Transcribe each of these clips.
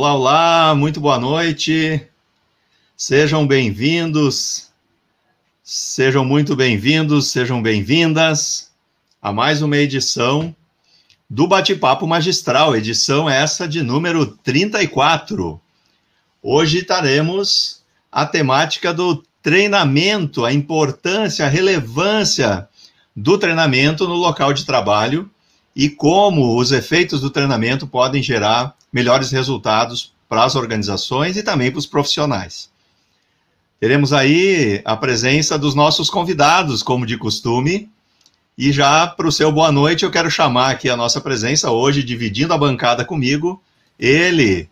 Olá, olá, muito boa noite. Sejam bem-vindos, sejam muito bem-vindos, sejam bem-vindas a mais uma edição do Bate-Papo Magistral, edição essa de número 34. Hoje teremos a temática do treinamento, a importância, a relevância do treinamento no local de trabalho e como os efeitos do treinamento podem gerar melhores resultados para as organizações e também para os profissionais. Teremos aí a presença dos nossos convidados, como de costume, e já para o seu boa noite, eu quero chamar aqui a nossa presença hoje, dividindo a bancada comigo, ele,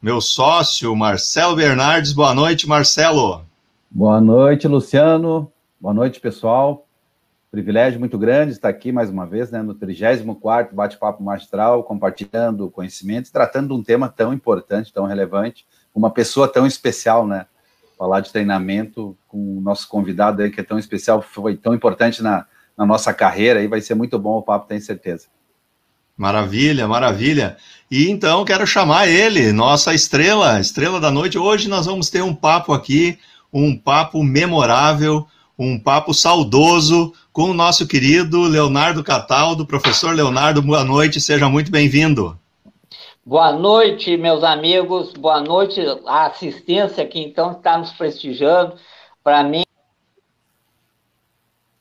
meu sócio, Marcelo Bernardes. Boa noite, Marcelo. Boa noite, Luciano. Boa noite, pessoal. Privilégio muito grande estar aqui mais uma vez, né, no 34º Bate-Papo Magistral, compartilhando conhecimentos, tratando de um tema tão importante, tão relevante, uma pessoa tão especial, né? Falar de treinamento com o nosso convidado aí, que é tão especial, foi tão importante na, na nossa carreira, e vai ser muito bom o papo, tenho certeza. Maravilha, maravilha. E então quero chamar ele, nossa estrela, estrela da noite. Hoje nós vamos ter um papo aqui, um papo memorável, um papo saudoso com o nosso querido Leonardo Cataldo. Professor Leonardo, boa noite, seja muito bem-vindo. Boa noite, meus amigos, boa noite a assistência que então está nos prestigiando. Para mim.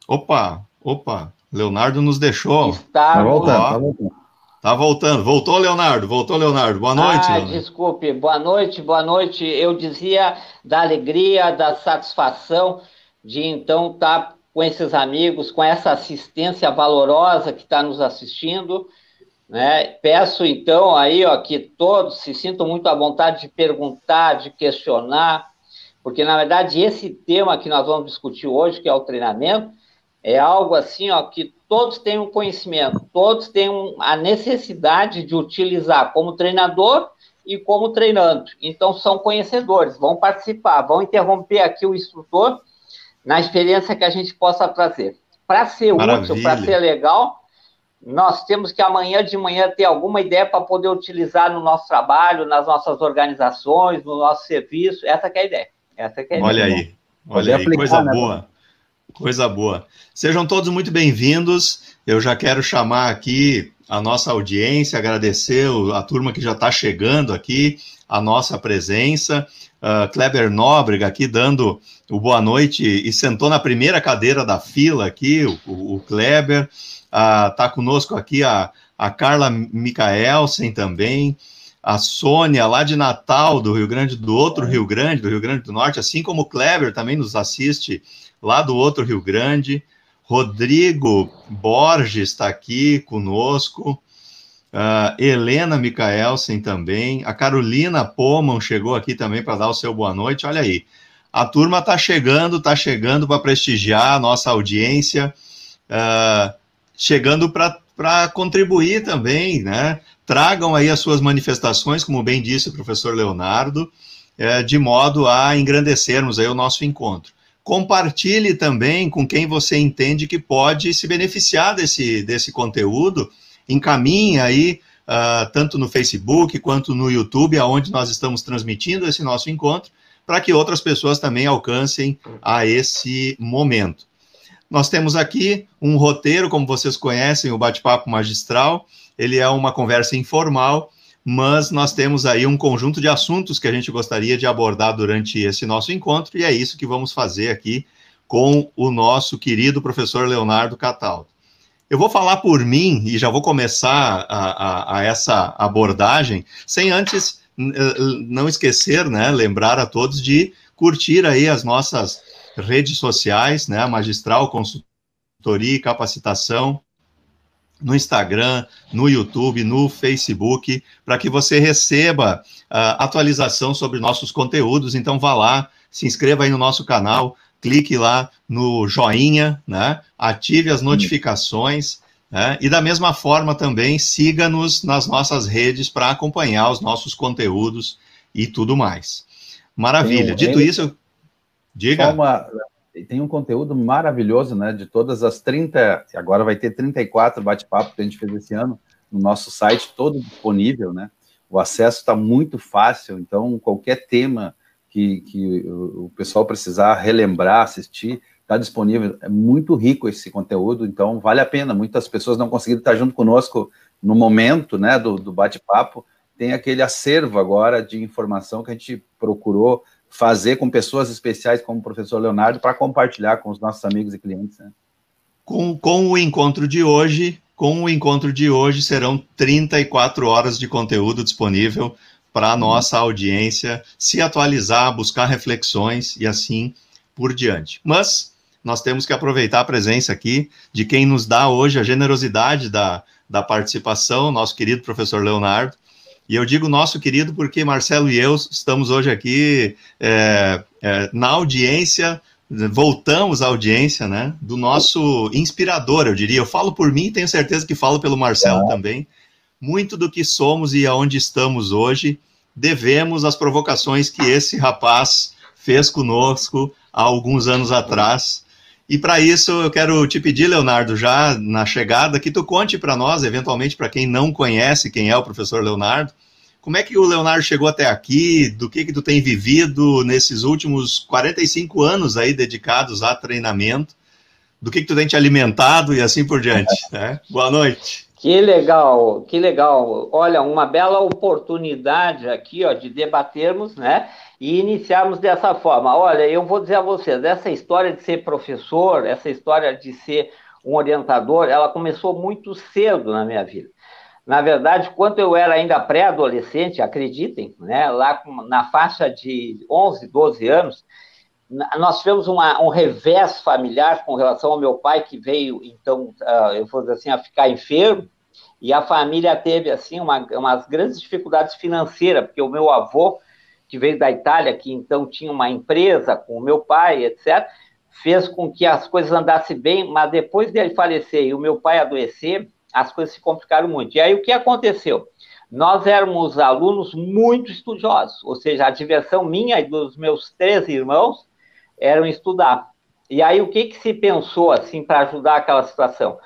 Opa, opa, Leonardo nos deixou. Está tá voltando, tá voltando. Tá voltando. Voltou, Leonardo? Voltou, Leonardo. Boa noite. Ah, Leonardo. desculpe. Boa noite, boa noite. Eu dizia da alegria, da satisfação de então estar tá com esses amigos, com essa assistência valorosa que está nos assistindo. Né? Peço então aí ó, que todos se sintam muito à vontade de perguntar, de questionar, porque na verdade esse tema que nós vamos discutir hoje, que é o treinamento, é algo assim ó, que todos têm um conhecimento, todos têm um, a necessidade de utilizar como treinador e como treinando. Então são conhecedores, vão participar, vão interromper aqui o instrutor na experiência que a gente possa trazer. Para ser Maravilha. útil, para ser legal, nós temos que amanhã de manhã ter alguma ideia para poder utilizar no nosso trabalho, nas nossas organizações, no nosso serviço. Essa é a ideia. Essa é a olha ideia. aí, olha aí, coisa né? boa. Coisa boa. Sejam todos muito bem-vindos. Eu já quero chamar aqui a nossa audiência, agradecer a turma que já está chegando aqui, a nossa presença uh, Kleber Nóbrega aqui dando o boa noite e sentou na primeira cadeira da fila aqui, o, o Kleber. Está uh, conosco aqui a, a Carla Micaelsen também, a Sônia lá de Natal, do Rio Grande, do outro Rio Grande, do Rio Grande do Norte, assim como o Kleber também nos assiste lá do outro Rio Grande. Rodrigo Borges está aqui conosco. Uh, Helena Micaelsen também. A Carolina Poman chegou aqui também para dar o seu boa noite. Olha aí. A turma está chegando, está chegando para prestigiar a nossa audiência, uh, chegando para contribuir também, né? Tragam aí as suas manifestações, como bem disse o professor Leonardo, uh, de modo a engrandecermos aí o nosso encontro. Compartilhe também com quem você entende que pode se beneficiar desse, desse conteúdo encaminhe aí, uh, tanto no Facebook quanto no YouTube, aonde nós estamos transmitindo esse nosso encontro, para que outras pessoas também alcancem a esse momento. Nós temos aqui um roteiro, como vocês conhecem, o bate-papo magistral. Ele é uma conversa informal, mas nós temos aí um conjunto de assuntos que a gente gostaria de abordar durante esse nosso encontro, e é isso que vamos fazer aqui com o nosso querido professor Leonardo Cataldo. Eu vou falar por mim e já vou começar a, a, a essa abordagem, sem antes não esquecer, né, lembrar a todos de curtir aí as nossas redes sociais, né, Magistral Consultoria e Capacitação, no Instagram, no YouTube, no Facebook, para que você receba uh, atualização sobre nossos conteúdos. Então, vá lá, se inscreva aí no nosso canal, clique lá no joinha, né? Ative as notificações. Né? E da mesma forma também siga-nos nas nossas redes para acompanhar os nossos conteúdos e tudo mais. Maravilha. Tem, Dito tem, isso, diga. Uma, tem um conteúdo maravilhoso, né? De todas as 30, agora vai ter 34 bate-papo que a gente fez esse ano no nosso site, todo disponível, né? o acesso está muito fácil, então qualquer tema que, que o pessoal precisar relembrar, assistir, está disponível. É muito rico esse conteúdo, então vale a pena. Muitas pessoas não conseguiram estar junto conosco no momento né, do, do bate-papo. Tem aquele acervo agora de informação que a gente procurou fazer com pessoas especiais como o professor Leonardo para compartilhar com os nossos amigos e clientes. Né? Com, com o encontro de hoje, com o encontro de hoje serão 34 horas de conteúdo disponível para a nossa audiência se atualizar, buscar reflexões e assim por diante. Mas nós temos que aproveitar a presença aqui de quem nos dá hoje a generosidade da, da participação, nosso querido professor Leonardo, e eu digo nosso querido porque Marcelo e eu estamos hoje aqui é, é, na audiência, voltamos à audiência, né, do nosso inspirador, eu diria. Eu falo por mim e tenho certeza que falo pelo Marcelo é. também. Muito do que somos e aonde estamos hoje devemos às provocações que esse rapaz fez conosco há alguns anos atrás. E para isso eu quero te pedir, Leonardo, já na chegada, que tu conte para nós, eventualmente para quem não conhece quem é o professor Leonardo, como é que o Leonardo chegou até aqui, do que que tu tem vivido nesses últimos 45 anos aí dedicados a treinamento, do que que tu tem te alimentado e assim por diante, né? Boa noite. Que legal, que legal. Olha, uma bela oportunidade aqui, ó, de debatermos, né? E iniciarmos dessa forma. Olha, eu vou dizer a vocês, essa história de ser professor, essa história de ser um orientador, ela começou muito cedo na minha vida. Na verdade, quando eu era ainda pré-adolescente, acreditem, né, lá na faixa de 11, 12 anos, nós tivemos uma, um revés familiar com relação ao meu pai, que veio, então, uh, eu vou dizer assim, a ficar enfermo, e a família teve, assim, uma, umas grandes dificuldades financeiras, porque o meu avô, que veio da Itália, que então tinha uma empresa com o meu pai, etc., fez com que as coisas andassem bem, mas depois dele falecer e o meu pai adoecer, as coisas se complicaram muito. E aí o que aconteceu? Nós éramos alunos muito estudiosos, ou seja, a diversão minha e dos meus três irmãos eram estudar. E aí, o que, que se pensou, assim, para ajudar aquela situação?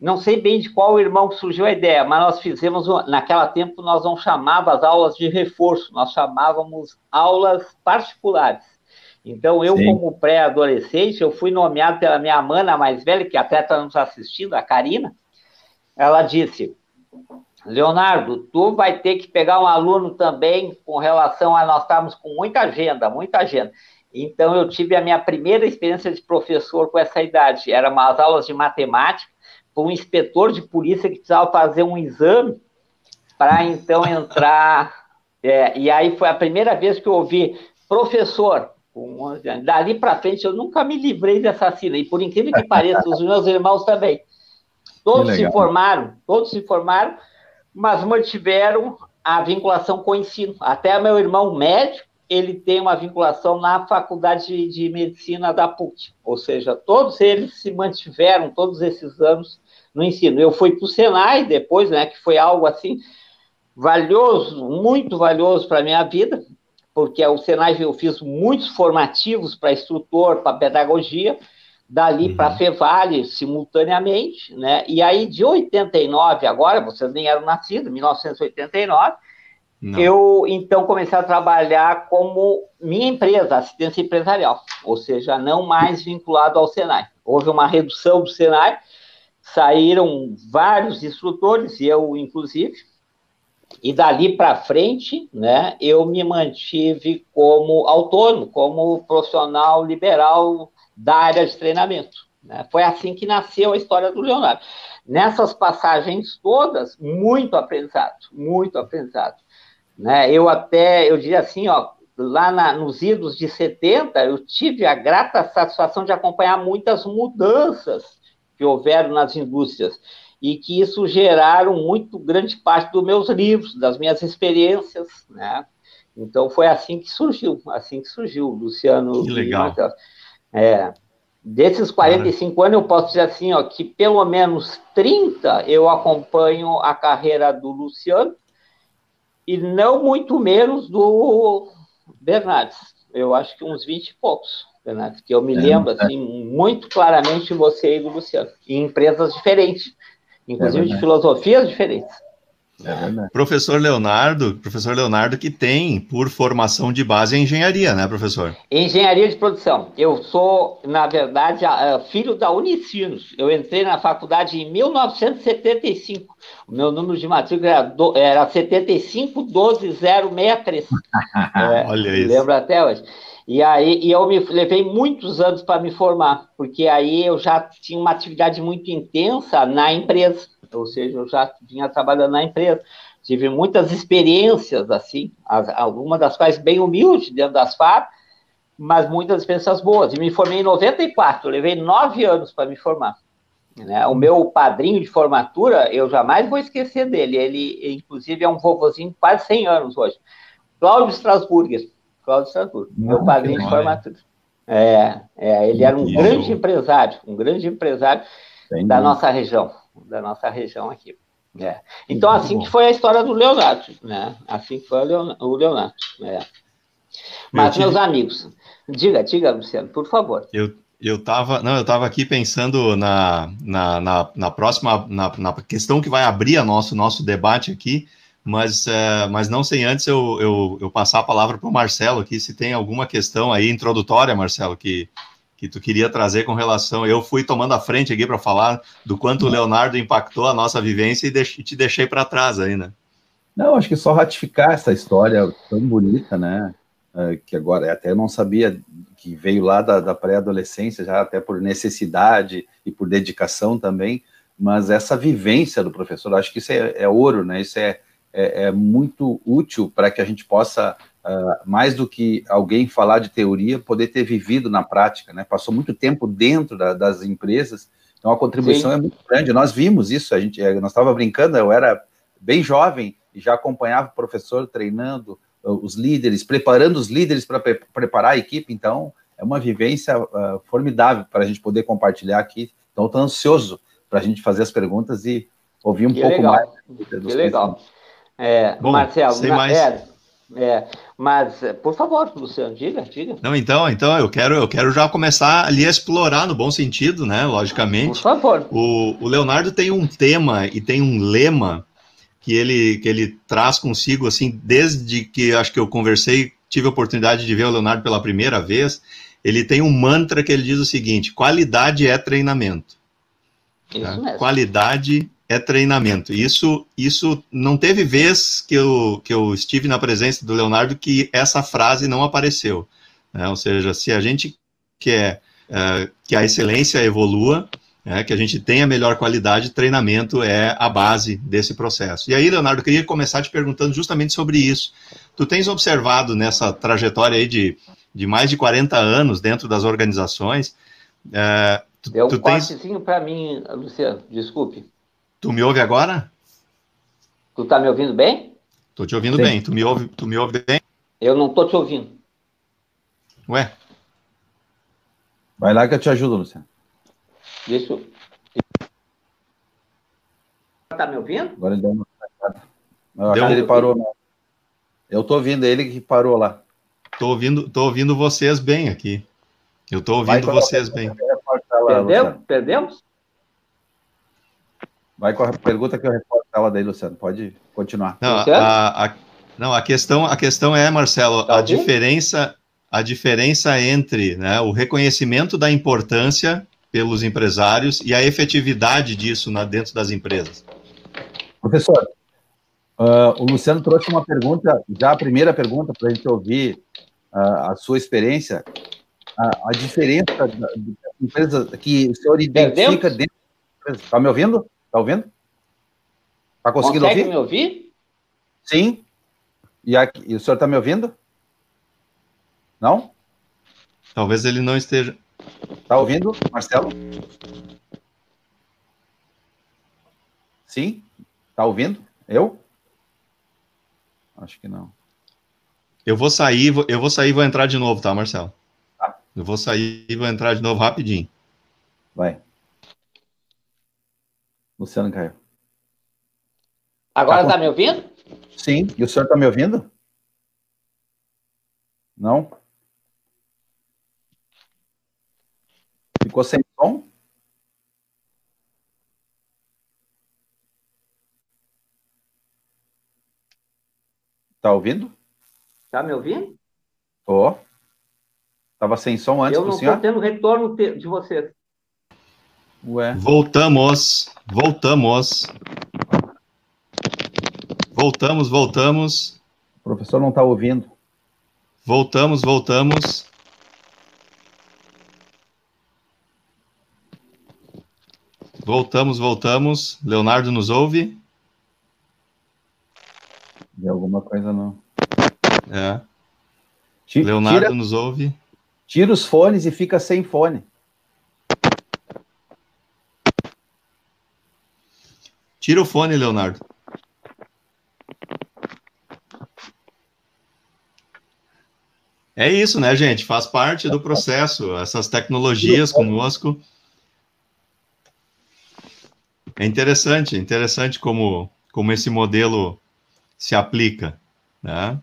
Não sei bem de qual irmão surgiu a ideia, mas nós fizemos, naquela tempo, nós não chamávamos as aulas de reforço, nós chamávamos aulas particulares. Então, eu, Sim. como pré-adolescente, eu fui nomeado pela minha mana mais velha, que até está nos assistindo, a Karina. Ela disse, Leonardo, tu vai ter que pegar um aluno também com relação a nós estamos com muita agenda, muita agenda. Então, eu tive a minha primeira experiência de professor com essa idade. Era umas aulas de matemática, com um inspetor de polícia que precisava fazer um exame para então entrar. É, e aí foi a primeira vez que eu ouvi, professor, dali para frente eu nunca me livrei dessa sigla. E por incrível que pareça, os meus irmãos também. Todos se formaram, todos se formaram, mas mantiveram a vinculação com o ensino. Até meu irmão médico, ele tem uma vinculação na Faculdade de, de Medicina da PUC, ou seja, todos eles se mantiveram todos esses anos no ensino. Eu fui para o Senai depois, né, que foi algo assim valioso, muito valioso para a minha vida, porque o Senai eu fiz muitos formativos para instrutor, para pedagogia, dali uhum. para Fevale simultaneamente, né? E aí de 89 agora, vocês nem eram nascidos, 1989, não. Eu, então, comecei a trabalhar como minha empresa, assistência empresarial, ou seja, não mais vinculado ao Senai. Houve uma redução do Senai, saíram vários instrutores, eu, inclusive, e dali para frente, né, eu me mantive como autônomo, como profissional liberal da área de treinamento. Né? Foi assim que nasceu a história do Leonardo. Nessas passagens todas, muito aprendizado, muito aprendizado. Né? Eu até, eu diria assim, ó, lá na, nos idos de 70, eu tive a grata satisfação de acompanhar muitas mudanças que houveram nas indústrias e que isso geraram muito grande parte dos meus livros, das minhas experiências, né? Então foi assim que surgiu, assim que surgiu, Luciano. Que legal. É, desses 45 anos, eu posso dizer assim, ó, que pelo menos 30 eu acompanho a carreira do Luciano, e não muito menos do Bernardes. Eu acho que uns 20 e poucos, Bernardes, que eu me é, lembro é. assim, muito claramente você e do Luciano, em empresas diferentes, inclusive é de filosofias diferentes. É professor Leonardo, professor Leonardo que tem por formação de base a engenharia, né, professor? Engenharia de produção. Eu sou, na verdade, filho da Unicinos. Eu entrei na faculdade em 1975. O meu número de matrícula era, do, era 7512063. é, Olha isso. Lembro até hoje. E aí e eu me levei muitos anos para me formar, porque aí eu já tinha uma atividade muito intensa na empresa ou seja, eu já vinha trabalhando na empresa, tive muitas experiências, assim, algumas das quais bem humildes dentro das FAB, mas muitas experiências boas. E me formei em 94, levei nove anos para me formar. Né? O meu padrinho de formatura, eu jamais vou esquecer dele, ele, inclusive, é um vovozinho de quase 100 anos hoje. Cláudio Strasburger, Cláudio Strasburger, meu padrinho de formatura. É, é, ele era um grande empresário, um grande empresário da nossa região da nossa região aqui. É. Então, assim que foi a história do Leonardo, né? Assim que foi o Leonardo. É. Mas, tive... meus amigos, diga, diga, Luciano, por favor. Eu, eu estava não, eu tava aqui pensando na, na, na, na próxima, na, na, questão que vai abrir a nosso, nosso debate aqui, mas, é, mas não sem antes eu, eu, eu passar a palavra para o Marcelo aqui, se tem alguma questão aí introdutória, Marcelo, que, que tu queria trazer com relação. Eu fui tomando a frente aqui para falar do quanto o Leonardo impactou a nossa vivência e te deixei para trás aí, né? Não, acho que só ratificar essa história tão bonita, né? É, que agora até eu não sabia que veio lá da, da pré-adolescência, já até por necessidade e por dedicação também, mas essa vivência do professor, acho que isso é, é ouro, né? Isso é, é, é muito útil para que a gente possa uh, mais do que alguém falar de teoria, poder ter vivido na prática, né? Passou muito tempo dentro da, das empresas, então a contribuição Sim. é muito grande. Nós vimos isso, a gente, nós estava brincando, eu era bem jovem e já acompanhava o professor treinando os líderes, preparando os líderes para pre preparar a equipe, então é uma vivência uh, formidável para a gente poder compartilhar aqui. Então, estou ansioso para a gente fazer as perguntas e ouvir um que pouco legal. mais. Que legal. É, Bom, Marcelo, sem mais... É, é, mas, por favor, Luciano, diga, diga. Não, então, então eu quero, eu quero já começar ali a explorar no bom sentido, né? Logicamente. Por favor. O, o Leonardo tem um tema e tem um lema que ele, que ele traz consigo, assim, desde que acho que eu conversei, tive a oportunidade de ver o Leonardo pela primeira vez. Ele tem um mantra que ele diz o seguinte: qualidade é treinamento. Isso tá? mesmo. Qualidade é treinamento. Isso, isso não teve vez que eu, que eu estive na presença do Leonardo que essa frase não apareceu. Né? Ou seja, se a gente quer é, que a excelência evolua, é, que a gente tenha melhor qualidade, treinamento é a base desse processo. E aí, Leonardo, eu queria começar te perguntando justamente sobre isso. Tu tens observado nessa trajetória aí de, de mais de 40 anos dentro das organizações. É, tu, Deu um tu tens... para mim, Luciano, desculpe. Tu me ouve agora? Tu tá me ouvindo bem? Tô te ouvindo Sim. bem. Tu me ouve, tu me ouve bem? Eu não tô te ouvindo. Ué? Vai lá que eu te ajudo, Luciano. Deixa eu... Tá me ouvindo? Agora ele deu uma... Eu acho que ele parou. Né? Eu tô ouvindo ele que parou lá. Tô ouvindo, tô ouvindo vocês bem aqui. Eu tô ouvindo vocês bem. Perdemos? Perdemos? Vai com a pergunta que eu reporto ela daí, Luciano. Pode continuar. Não, a, a, não, a questão, a questão é, Marcelo, tá a diferença, a diferença entre né, o reconhecimento da importância pelos empresários e a efetividade disso na, dentro das empresas. Professor, uh, o Luciano trouxe uma pergunta, já a primeira pergunta para a gente ouvir uh, a sua experiência, a, a diferença da, da empresa que o senhor identifica dentro da empresa. Está me ouvindo? Tá ouvindo? Tá conseguindo Consegue ouvir? me ouvir? Sim. E, aqui, e o senhor está me ouvindo? Não? Talvez ele não esteja. Tá ouvindo, Marcelo? Sim? Tá ouvindo? Eu? Acho que não. Eu vou sair, eu vou sair e vou entrar de novo, tá, Marcelo? Tá. Eu vou sair e vou entrar de novo rapidinho. Vai. Luciano caiu. Agora está tá me ouvindo? Sim. E o senhor está me ouvindo? Não? Ficou sem som? Tá ouvindo? Tá me ouvindo? Tô. Oh. Tava sem som antes Eu não estou tendo retorno de você. Ué. Voltamos, voltamos. Voltamos, voltamos. O professor não está ouvindo. Voltamos, voltamos. Voltamos, voltamos. Leonardo nos ouve? De alguma coisa não. É. Leonardo tira, nos ouve. Tira os fones e fica sem fone. Tira o fone, Leonardo. É isso, né, gente? Faz parte do processo, essas tecnologias conosco. É interessante, interessante como, como esse modelo se aplica, né?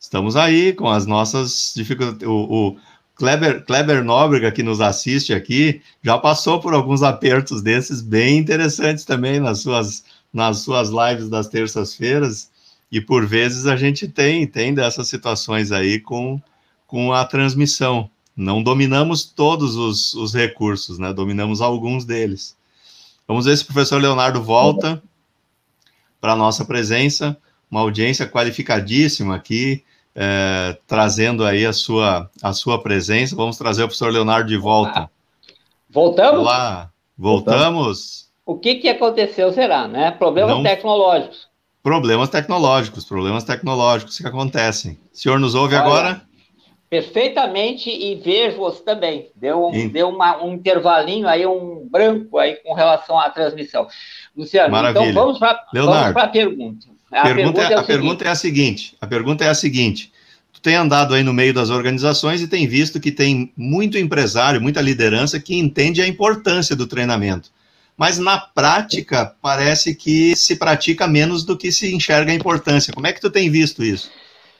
Estamos aí com as nossas dificuldades. O, o Kleber, Kleber Nóbrega, que nos assiste aqui, já passou por alguns apertos desses bem interessantes também nas suas, nas suas lives das terças-feiras. E por vezes a gente tem, tem dessas situações aí com, com a transmissão. Não dominamos todos os, os recursos, né? Dominamos alguns deles. Vamos ver se o professor Leonardo volta para a nossa presença. Uma audiência qualificadíssima aqui, é, trazendo aí a sua, a sua presença. Vamos trazer o professor Leonardo de volta. Voltamos? Olá, voltamos. O que, que aconteceu, será, né? Problemas Não... tecnológicos. Problemas tecnológicos, problemas tecnológicos que acontecem. O senhor nos ouve Olha, agora? perfeitamente e vejo-os também. Deu, um, deu uma, um intervalinho aí, um branco aí com relação à transmissão. Luciano, então Maravilha. então vamos para a pergunta. A pergunta, pergunta, é, é a pergunta é a seguinte: a pergunta é a seguinte. Tu tem andado aí no meio das organizações e tem visto que tem muito empresário, muita liderança que entende a importância do treinamento. Mas na prática parece que se pratica menos do que se enxerga a importância. Como é que tu tem visto isso?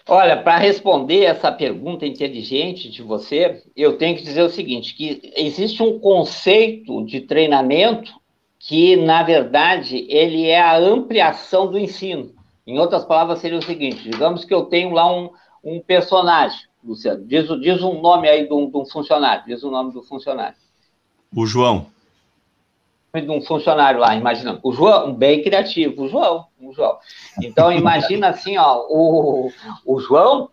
Olha, para responder essa pergunta inteligente de você, eu tenho que dizer o seguinte, que existe um conceito de treinamento que, na verdade, ele é a ampliação do ensino. Em outras palavras, seria o seguinte, digamos que eu tenho lá um, um personagem, Luciano, diz, diz um nome aí de um, de um funcionário, diz o nome do funcionário. O João de um funcionário lá, imaginando. O João, bem criativo, o João, o João. Então, imagina assim, ó, o, o João,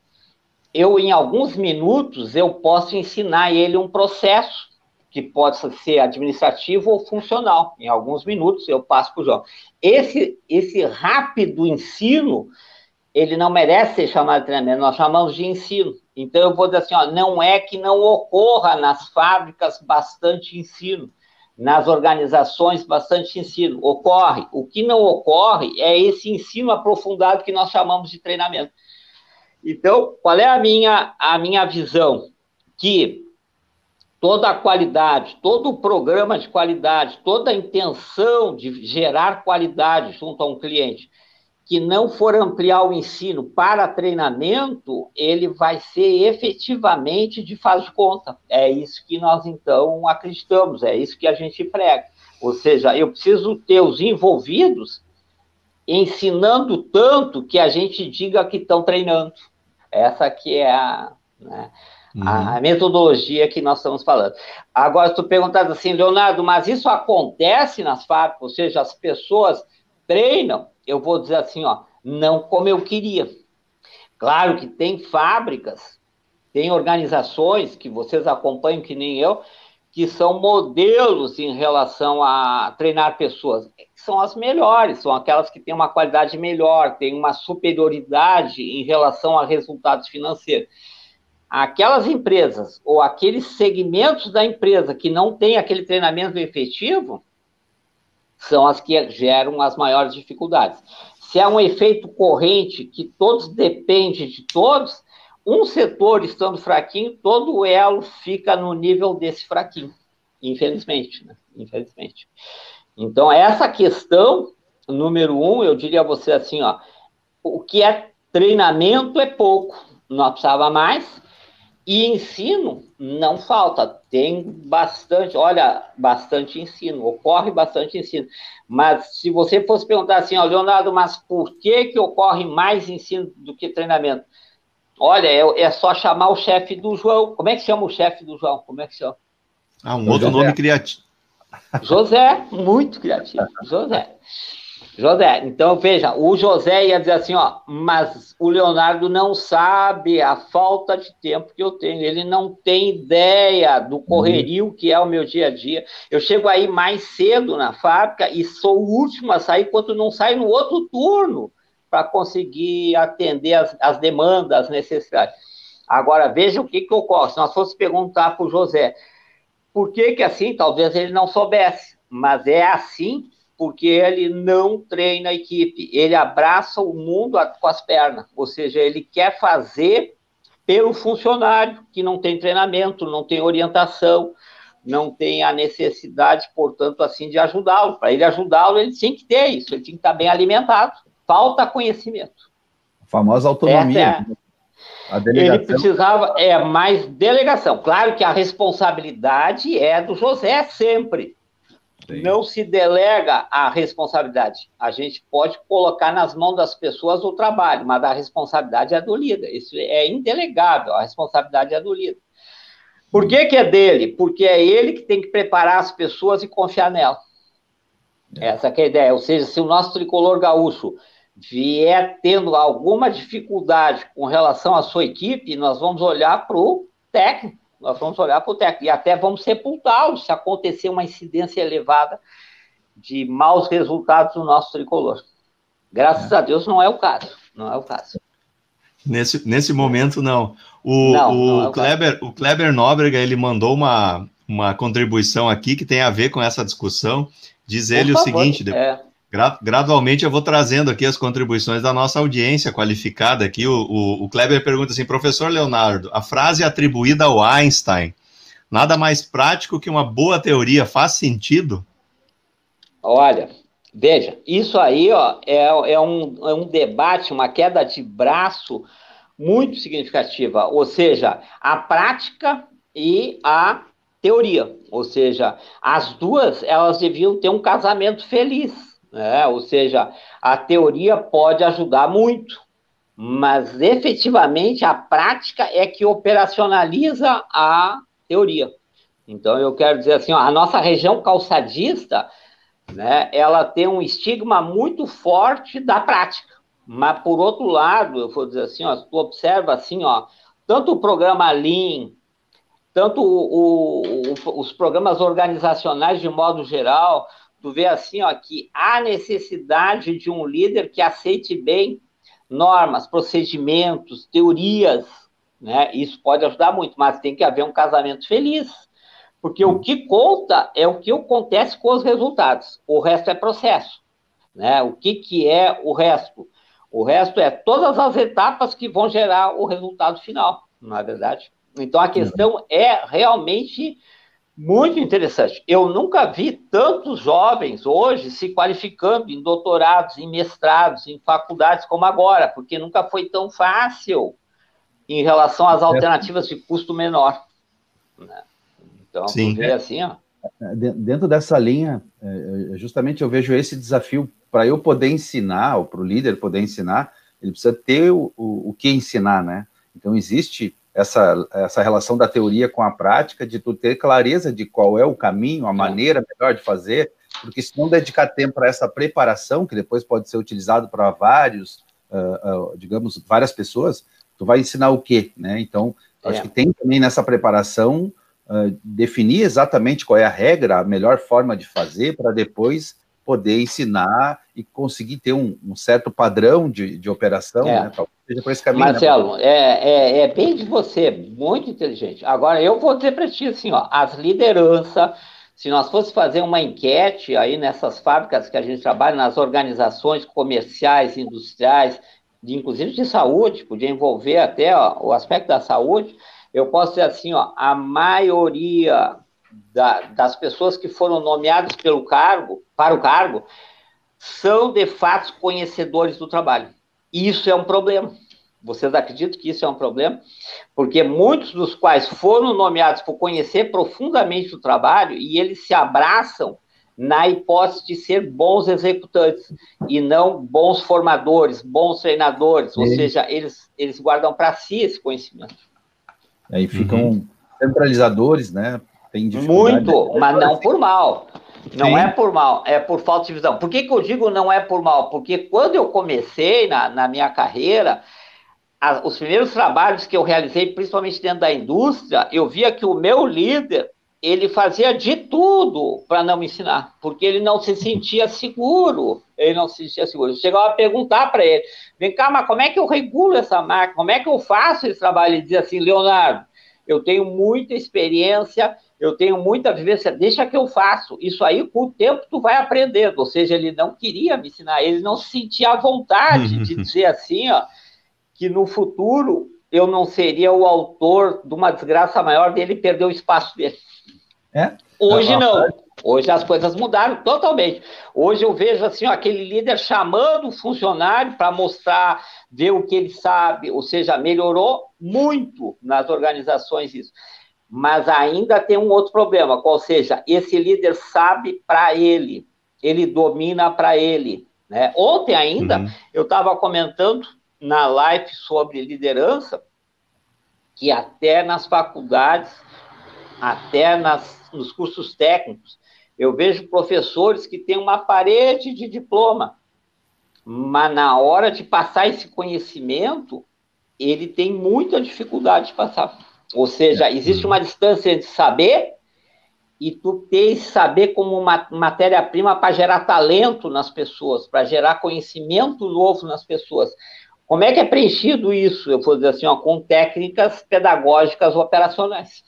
eu, em alguns minutos, eu posso ensinar ele um processo que pode ser administrativo ou funcional. Em alguns minutos, eu passo para o João. Esse, esse rápido ensino, ele não merece ser chamado de treinamento, nós chamamos de ensino. Então, eu vou dizer assim, ó, não é que não ocorra nas fábricas bastante ensino, nas organizações bastante ensino. Ocorre. O que não ocorre é esse ensino aprofundado que nós chamamos de treinamento. Então, qual é a minha, a minha visão? Que toda a qualidade, todo o programa de qualidade, toda a intenção de gerar qualidade junto a um cliente, que não for ampliar o ensino para treinamento, ele vai ser efetivamente de faz de conta. É isso que nós, então, acreditamos, é isso que a gente prega. Ou seja, eu preciso ter os envolvidos ensinando tanto que a gente diga que estão treinando. Essa que é a, né, uhum. a metodologia que nós estamos falando. Agora, tu perguntado assim, Leonardo, mas isso acontece nas fábricas? Ou seja, as pessoas treinam eu vou dizer assim, ó, não como eu queria. Claro que tem fábricas, tem organizações que vocês acompanham, que nem eu, que são modelos em relação a treinar pessoas. São as melhores, são aquelas que têm uma qualidade melhor, têm uma superioridade em relação a resultados financeiros. Aquelas empresas ou aqueles segmentos da empresa que não têm aquele treinamento efetivo, são as que geram as maiores dificuldades. Se é um efeito corrente que todos dependem de todos, um setor estando fraquinho, todo o elo fica no nível desse fraquinho, infelizmente, né? Infelizmente. Então, essa questão, número um, eu diria a você assim, ó, o que é treinamento é pouco, não precisava mais, E ensino não falta, tem bastante, olha, bastante ensino, ocorre bastante ensino. Mas se você fosse perguntar assim, ó, Leonardo, mas por que, que ocorre mais ensino do que treinamento? Olha, é, é só chamar o chefe do João. Como é que chama o chefe do João? Como é que chama? Ah, um outro José. nome criativo. José, muito criativo. José. José, então veja, o José ia dizer assim, ó, mas o Leonardo não sabe a falta de tempo que eu tenho, ele não tem ideia do correrio que é o meu dia a dia. Eu chego aí mais cedo na fábrica e sou o último a sair quando não sai no outro turno para conseguir atender as, as, demandas, as necessidades. Agora, veja o que, que ocorre. Se nós fosse perguntar para o José por que, que assim, talvez ele não soubesse, mas é assim porque ele não treina a equipe, ele abraça o mundo com as pernas, ou seja, ele quer fazer pelo funcionário que não tem treinamento, não tem orientação, não tem a necessidade, portanto, assim, de ajudá-lo. Para ele ajudá-lo, ele tinha que ter isso, ele tinha que estar bem alimentado. Falta conhecimento. A famosa autonomia. É a delegação... Ele precisava, é, mais delegação. Claro que a responsabilidade é do José sempre, Sim. não se delega a responsabilidade. A gente pode colocar nas mãos das pessoas o trabalho, mas a responsabilidade é do líder. Isso é indelegável, a responsabilidade é do líder. Por que, que é dele? Porque é ele que tem que preparar as pessoas e confiar nela. É. Essa é a ideia. Ou seja, se o nosso tricolor gaúcho vier tendo alguma dificuldade com relação à sua equipe, nós vamos olhar para o técnico nós vamos olhar para o técnico e até vamos sepultá-lo se acontecer uma incidência elevada de maus resultados no nosso tricolor. Graças é. a Deus não é o caso. Não é o caso. Nesse, nesse momento, não. O, não, o, não é o, Kleber, o Kleber Nóbrega ele mandou uma, uma contribuição aqui que tem a ver com essa discussão. Diz ele favor, o seguinte: é. Gradualmente eu vou trazendo aqui as contribuições da nossa audiência qualificada aqui. O, o, o, Kleber pergunta assim, professor Leonardo, a frase atribuída ao Einstein, nada mais prático que uma boa teoria, faz sentido? Olha, veja, isso aí ó, é, é, um, é um debate, uma queda de braço muito significativa, ou seja, a prática e a teoria, ou seja, as duas elas deviam ter um casamento feliz né? Ou seja, a teoria pode ajudar muito, mas efetivamente a prática é que operacionaliza a teoria. Então eu quero dizer assim, ó, a nossa região calçadista, né, ela tem um estigma muito forte da prática. Mas por outro lado, eu vou dizer assim, ó, tu observa assim, ó, tanto o programa Lean, tanto o, o, os programas organizacionais de modo geral, tu vê assim, ó, que há necessidade de um líder que aceite bem normas, procedimentos, teorias, né? Isso pode ajudar muito, mas tem que haver um casamento feliz. Porque o que conta é o que acontece com os resultados. O resto é processo. Né? O que, que é o resto? O resto é todas as etapas que vão gerar o resultado final, não é verdade? Então a questão é realmente muito interessante. Eu nunca vi tantos jovens hoje se qualificando em doutorados, em mestrados, em faculdades como agora, porque nunca foi tão fácil em relação às alternativas de custo menor. Né? Então, Sim. É assim, ó. É, dentro dessa linha, é, justamente eu vejo esse desafio para eu poder ensinar, ou para o líder poder ensinar, ele precisa ter o, o, o que ensinar, né? Então, existe essa, essa relação da teoria com a prática, de tu ter clareza de qual é o caminho, a maneira melhor de fazer, porque se não dedicar tempo para essa preparação, que depois pode ser utilizado para vários, uh, uh, digamos, várias pessoas, tu vai ensinar o quê, né? Então, é. acho que tem também nessa preparação uh, definir exatamente qual é a regra, a melhor forma de fazer, para depois poder ensinar e conseguir ter um, um certo padrão de, de operação, é. né? seja por esse caminho. Né, Marcelo, né? é, é, é, bem de você, muito inteligente. Agora, eu vou dizer para ti assim, ó, as lideranças, se nós fosse fazer uma enquete aí nessas fábricas que a gente trabalha, nas organizações comerciais, industriais, de, inclusive de saúde, podia envolver até ó, o aspecto da saúde, eu posso dizer assim, ó, a maioria da, das pessoas que foram nomeadas pelo cargo, para o cargo, são de fato conhecedores do trabalho. E isso é um problema. Vocês acreditam que isso é um problema? Porque muitos dos quais foram nomeados por conhecer profundamente o trabalho e eles se abraçam na hipótese de ser bons executantes e não bons formadores, bons treinadores, ou seja, eles, eles guardam para si esse conhecimento. Aí ficam uhum. centralizadores, né? Muito, mas não por mal. Não Sim. é por mal, é por falta de visão. Por que, que eu digo não é por mal? Porque quando eu comecei na, na minha carreira, a, os primeiros trabalhos que eu realizei, principalmente dentro da indústria, eu via que o meu líder ele fazia de tudo para não me ensinar, porque ele não se sentia seguro. Ele não se sentia seguro. Eu chegava a perguntar para ele: vem cá, mas como é que eu regulo essa máquina? Como é que eu faço esse trabalho? Ele dizia assim: Leonardo, eu tenho muita experiência eu tenho muita vivência, deixa que eu faço. Isso aí, com o tempo, tu vai aprendendo. Ou seja, ele não queria me ensinar, ele não se sentia à vontade de dizer assim, ó, que no futuro eu não seria o autor de uma desgraça maior dele perder o espaço dele. É? Hoje não. Hoje as coisas mudaram totalmente. Hoje eu vejo assim, ó, aquele líder chamando o funcionário para mostrar, ver o que ele sabe, ou seja, melhorou muito nas organizações isso mas ainda tem um outro problema, qual seja, esse líder sabe para ele, ele domina para ele. Né? Ontem ainda, uhum. eu estava comentando na live sobre liderança, que até nas faculdades, até nas, nos cursos técnicos, eu vejo professores que têm uma parede de diploma, mas na hora de passar esse conhecimento, ele tem muita dificuldade de passar. Ou seja, é. existe uma distância entre saber e tu ter esse saber como uma matéria-prima para gerar talento nas pessoas, para gerar conhecimento novo nas pessoas. Como é que é preenchido isso? Eu vou dizer assim, ó, com técnicas pedagógicas operacionais.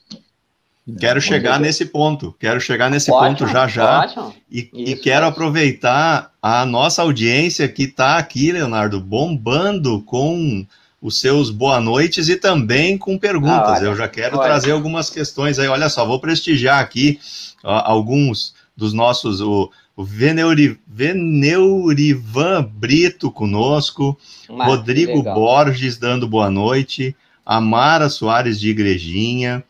Quero chegar nesse ponto, quero chegar nesse ótimo, ponto já já. E, e, quero aproveitar a nossa audiência que está aqui, Leonardo, bombando com os seus boa noites e também com perguntas. Ah, Eu já quero olha. trazer algumas questões aí. Olha só, vou prestigiar aqui ó, alguns dos nossos. O, o Veneuri, Veneurivan Brito conosco, Mas, Rodrigo Borges dando boa noite, Amara Soares de Igrejinha,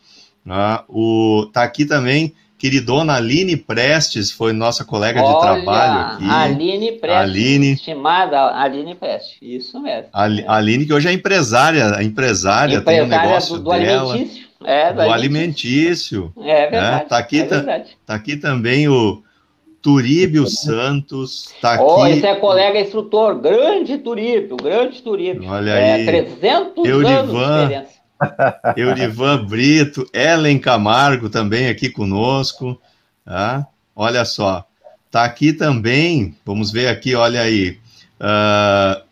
ah, o, tá aqui também queridona Aline Prestes, foi nossa colega Olha, de trabalho aqui. Aline Prestes, Aline, estimada Aline Prestes, isso mesmo. A, Aline, que hoje é empresária, empresária, empresária tem um negócio do, do dela. Alimentício. É, do, do alimentício. alimentício. É verdade. É, tá, aqui, é verdade. Tá, tá aqui também o Turíbio Santos, tá aqui. Oh, esse é colega instrutor, grande Turíbio, grande Turíbio. Olha é, aí. 300 Eurivan, anos de experiência. Eurivan Brito, Ellen Camargo também aqui conosco. Tá? Olha só, tá aqui também, vamos ver aqui, olha aí. Uh,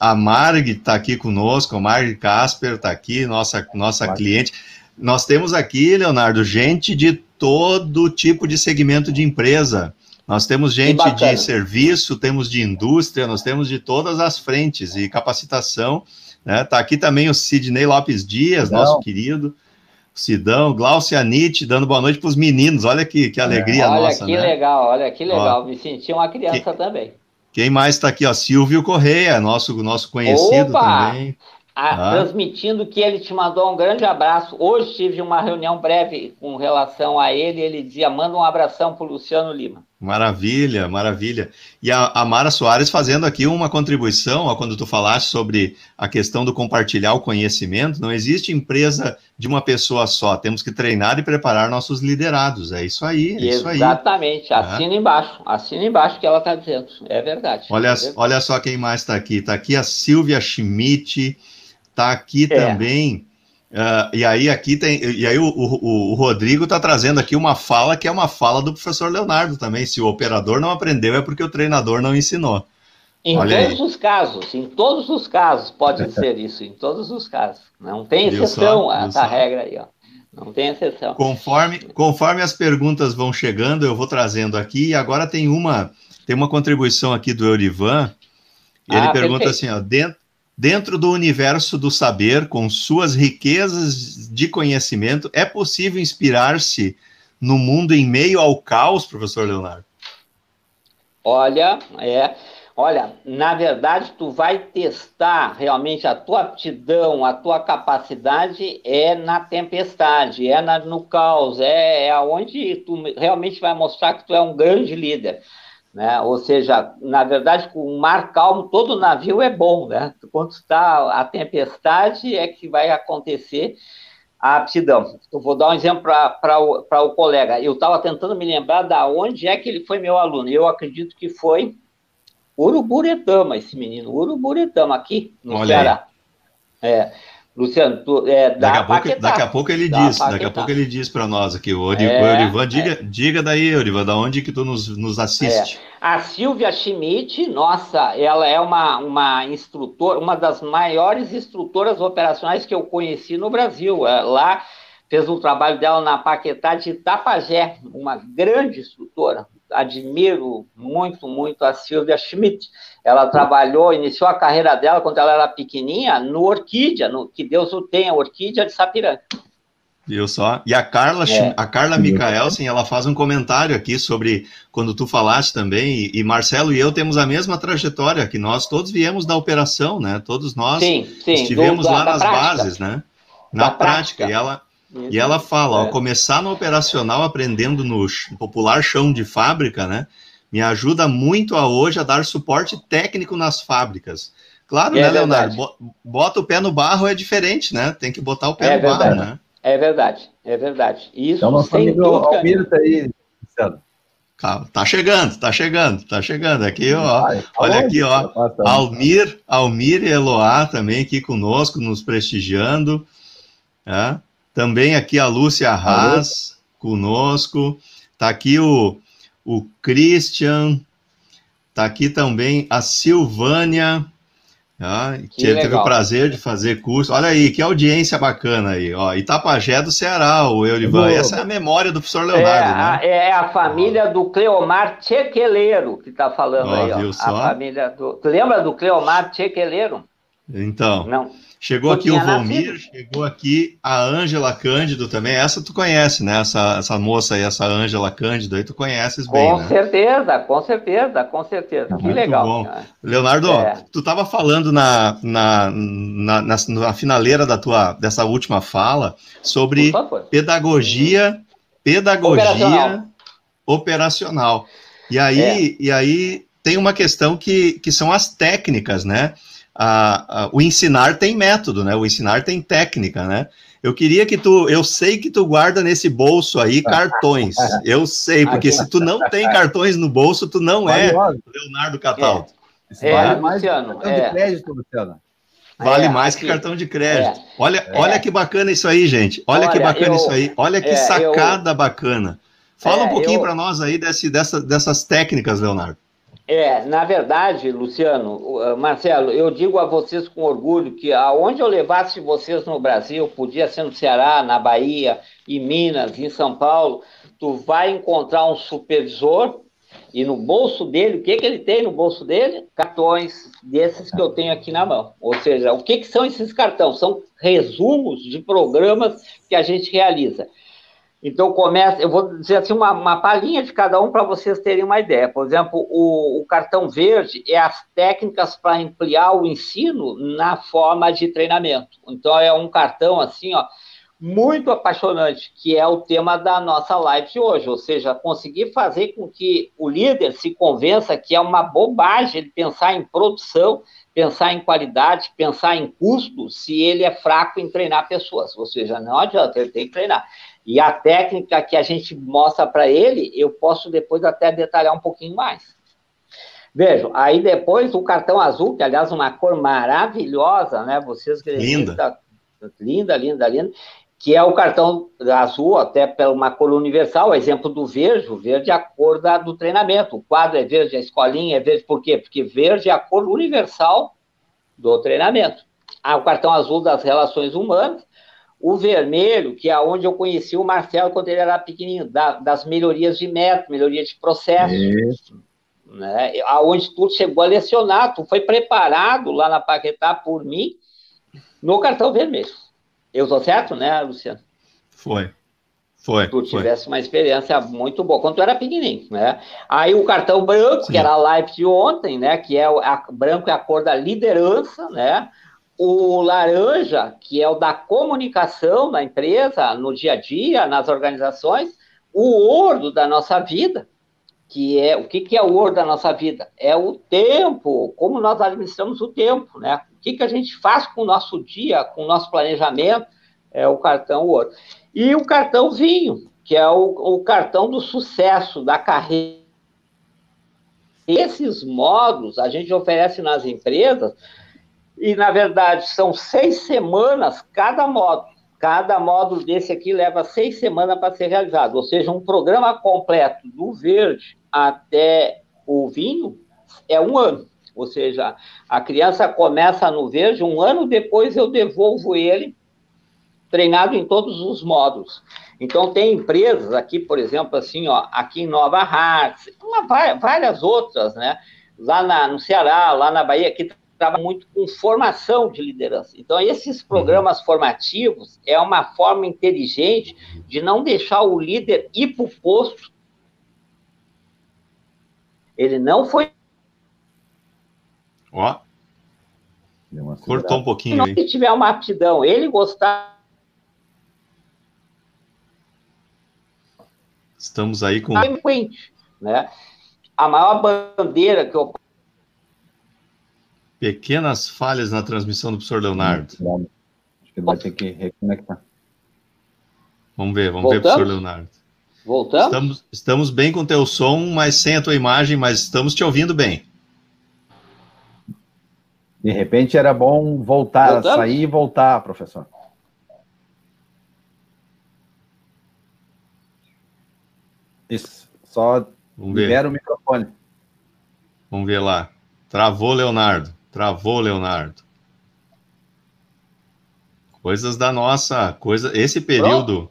a Marg está aqui conosco, a Marg Casper está aqui, nossa, nossa cliente. Nós temos aqui, Leonardo, gente de todo tipo de segmento de empresa. Nós temos gente de serviço, temos de indústria, nós temos de todas as frentes e capacitação né? Tá aqui também o Sidney Lopes Dias, nosso querido. Sidão, Glaucia Nietzsche, dando boa noite para os meninos. Olha que, que alegria olha nossa. Olha que né? legal, olha que legal. Ó, Me senti uma criança também. Quem mais está aqui? Ó, Silvio Correia, nosso, nosso conhecido Opa! também. Ah, transmitindo que ele te mandou um grande abraço. Hoje tive uma reunião breve com relação a ele. Ele dizia: manda um abração para o Luciano Lima. Maravilha, maravilha. E a, a, Mara Soares fazendo aqui uma contribuição, ó, quando tu falaste sobre a questão do compartilhar o conhecimento, não existe empresa de uma pessoa só, temos que treinar e preparar nossos liderados, é isso aí, é isso aí. Exatamente, assina embaixo, assina embaixo que ela está dizendo, é verdade. Olha, é verdade. olha só quem mais está aqui, está aqui a Silvia Schmidt, Está aqui é. também. Uh, e aí aqui tem. E aí o, o, o Rodrigo está trazendo aqui uma fala que é uma fala do professor Leonardo também. Se o operador não aprendeu, é porque o treinador não ensinou. Em Olha todos aí. os casos, em todos os casos pode ser isso, em todos os casos. Não tem exceção a essa regra aí, ó. Não tem exceção. Conforme, conforme as perguntas vão chegando, eu vou trazendo aqui. E agora tem uma, tem uma contribuição aqui do Eurivan. Ele ah, pergunta perfeito. assim: ó, dentro, Dentro do universo do saber, com suas riquezas de conhecimento, é possível inspirar-se no mundo em meio ao caos, professor Leonardo? Olha, é. Olha, na verdade, tu vai testar realmente a tua aptidão, a tua capacidade é na tempestade, é na, no caos, é, é onde tu realmente vai mostrar que tu é um grande líder. Né? Ou seja, na verdade, com o mar calmo, todo navio é bom, né? Quando está a tempestade, é que vai acontecer a aptidão. Eu vou dar um exemplo para o, o colega. Eu estava tentando me lembrar da onde é que ele foi meu aluno. Eu acredito que foi Uruburetama, esse menino, Uruburetama, aqui no Olha Ceará. É, Luciano, tu, é, daqui, a pouco, daqui a pouco ele diz, daqui a pouco ele diz para nós aqui, o, é, Eurivan, diga, é. diga daí, Eurivan, da onde que tu nos, nos assiste? É. A Silvia Schmidt, nossa, ela é uma, uma instrutora, uma das maiores instrutoras operacionais que eu conheci no Brasil. É, lá fez um trabalho dela na Paquetá de Itapajé, uma grande instrutora, admiro muito, muito a Silvia Schmidt. Ela trabalhou, iniciou a carreira dela quando ela era pequenininha no Orquídea, no que Deus o tenha, Orquídea de Sapiranga. Viu só? E a Carla, é. a Carla Micaelsen, ela faz um comentário aqui sobre quando tu falaste também, e, Marcelo e eu temos a mesma trajetória, que nós todos viemos da operação, né? Todos nós sim, sim, estivemos do, lá da, nas da bases, né? Na prática. prática. E ela, e ela fala, é. ó, começar no operacional aprendendo no popular chão de fábrica, né? Me ajuda muito a hoje a dar suporte técnico nas fábricas. Claro, é né, verdade. Leonardo? Bota o pé no barro é diferente, né? Tem que botar o pé é no verdade. barro, né? É verdade, é verdade. Isso então, nosso amigo Almir tá aí, Luciano. Tá chegando, tá chegando, tá chegando. Aqui, ó. olha aqui, ó. Almir, Almir e Eloá também aqui conosco, nos prestigiando. É. Também aqui a Lúcia Haas conosco. Tá aqui o, o Christian. Tá aqui também a Silvânia. Ah, que teve legal. o prazer de fazer curso. Olha aí, que audiência bacana aí. Ó, Itapajé do Ceará, o Eurivan. Essa é a memória do professor Leonardo, é, né? A, é a família do Cleomar Chequeleiro que está falando ó, aí. Ó. A família do... Lembra do Cleomar Chequeleiro? Então. Não. Chegou aqui o nascido. chegou aqui a Ângela Cândido também. Essa tu conhece, né? Essa, essa moça aí, essa Ângela Cândido aí, tu conheces bem, Com né? certeza, com certeza, com certeza. Que Muito legal. Bom. Leonardo, é. tu estava falando na, na, na, na, na finaleira da tua, dessa última fala sobre pedagogia, pedagogia operacional. operacional. E aí, é. e aí tem uma questão que, que são as técnicas, né? A, a, o ensinar tem método, né? O ensinar tem técnica, né? Eu queria que tu, eu sei que tu guarda nesse bolso aí cartões. Eu sei, porque se tu não tem cartões no bolso, tu não é Leonardo Cataldo. É, vale é, mais Luciano, cartão é. de crédito, Luciano. Vale é, mais aqui, que cartão de crédito. É, olha, é. olha que bacana isso aí, gente. Olha, olha que bacana eu, isso aí. Olha que sacada eu, bacana. Fala um pouquinho para nós aí desse, dessa, dessas técnicas, Leonardo. É, na verdade, Luciano, uh, Marcelo, eu digo a vocês com orgulho que aonde eu levasse vocês no Brasil, podia ser no Ceará, na Bahia, em Minas, em São Paulo, tu vai encontrar um supervisor e no bolso dele, o que, que ele tem no bolso dele? Cartões desses que eu tenho aqui na mão. Ou seja, o que, que são esses cartões? São resumos de programas que a gente realiza. Então, começa, eu vou dizer assim, uma, uma palhinha de cada um para vocês terem uma ideia. Por exemplo, o, o cartão verde é as técnicas para ampliar o ensino na forma de treinamento. Então, é um cartão assim, ó, muito apaixonante, que é o tema da nossa live de hoje, ou seja, conseguir fazer com que o líder se convença que é uma bobagem ele pensar em produção, pensar em qualidade, pensar em custo, se ele é fraco em treinar pessoas, ou seja, não adianta, ele tem que treinar. E a técnica que a gente mostra para ele, eu posso depois até detalhar um pouquinho mais. Vejam, aí depois o cartão azul, que aliás uma cor maravilhosa, né? Vocês linda. linda, linda, linda, que é o cartão azul, até pela uma cor universal, exemplo do verde, o verde é a cor da, do treinamento. O quadro é verde, a escolinha é verde, por quê? Porque verde é a cor universal do treinamento. Ah, o cartão azul das relações humanas, o vermelho, que é onde eu conheci o Marcelo quando ele era pequenininho, da, das melhorias de método, melhoria de processo. Isso. Né? Aonde tu chegou a lecionar, tu foi preparado lá na Paquetá por mim no cartão vermelho. Eu estou certo, né, Luciano? Foi. Foi. Tu tivesse foi. uma experiência muito boa, quando tu era pequenininho, né? Aí o cartão branco, Sim. que era a live de ontem, né? Que é a, branco é a cor da liderança, né? O laranja, que é o da comunicação da empresa, no dia a dia, nas organizações. O ouro da nossa vida, que é o que, que é o ouro da nossa vida? É o tempo, como nós administramos o tempo, né? O que, que a gente faz com o nosso dia, com o nosso planejamento, é o cartão ouro. E o cartão vinho, que é o, o cartão do sucesso, da carreira. Esses modos a gente oferece nas empresas, e na verdade são seis semanas cada módulo. Cada módulo desse aqui leva seis semanas para ser realizado, ou seja, um programa completo do verde até o vinho é um ano. Ou seja, a criança começa no verde, um ano depois eu devolvo ele treinado em todos os módulos. Então, tem empresas aqui, por exemplo, assim, ó, aqui em Nova Hartz, várias outras, né? Lá na, no Ceará, lá na Bahia, que trabalham muito com formação de liderança. Então, esses programas formativos é uma forma inteligente de não deixar o líder ir para o posto ele não foi. Ó. Cortou um pouquinho. Se tiver uma aptidão, ele gostar. Estamos aí com. Né? A maior bandeira que eu. Pequenas falhas na transmissão do professor Leonardo. Acho que ele vai ter que reconectar. Vamos ver, vamos Voltamos? ver, professor Leonardo. Voltamos? Estamos, estamos bem com o teu som, mas sem a tua imagem, mas estamos te ouvindo bem. De repente era bom voltar, Voltamos? sair e voltar, professor. Isso, só Vamos libera ver. o microfone. Vamos ver lá. Travou, Leonardo. Travou, Leonardo. Coisas da nossa, coisa, esse período.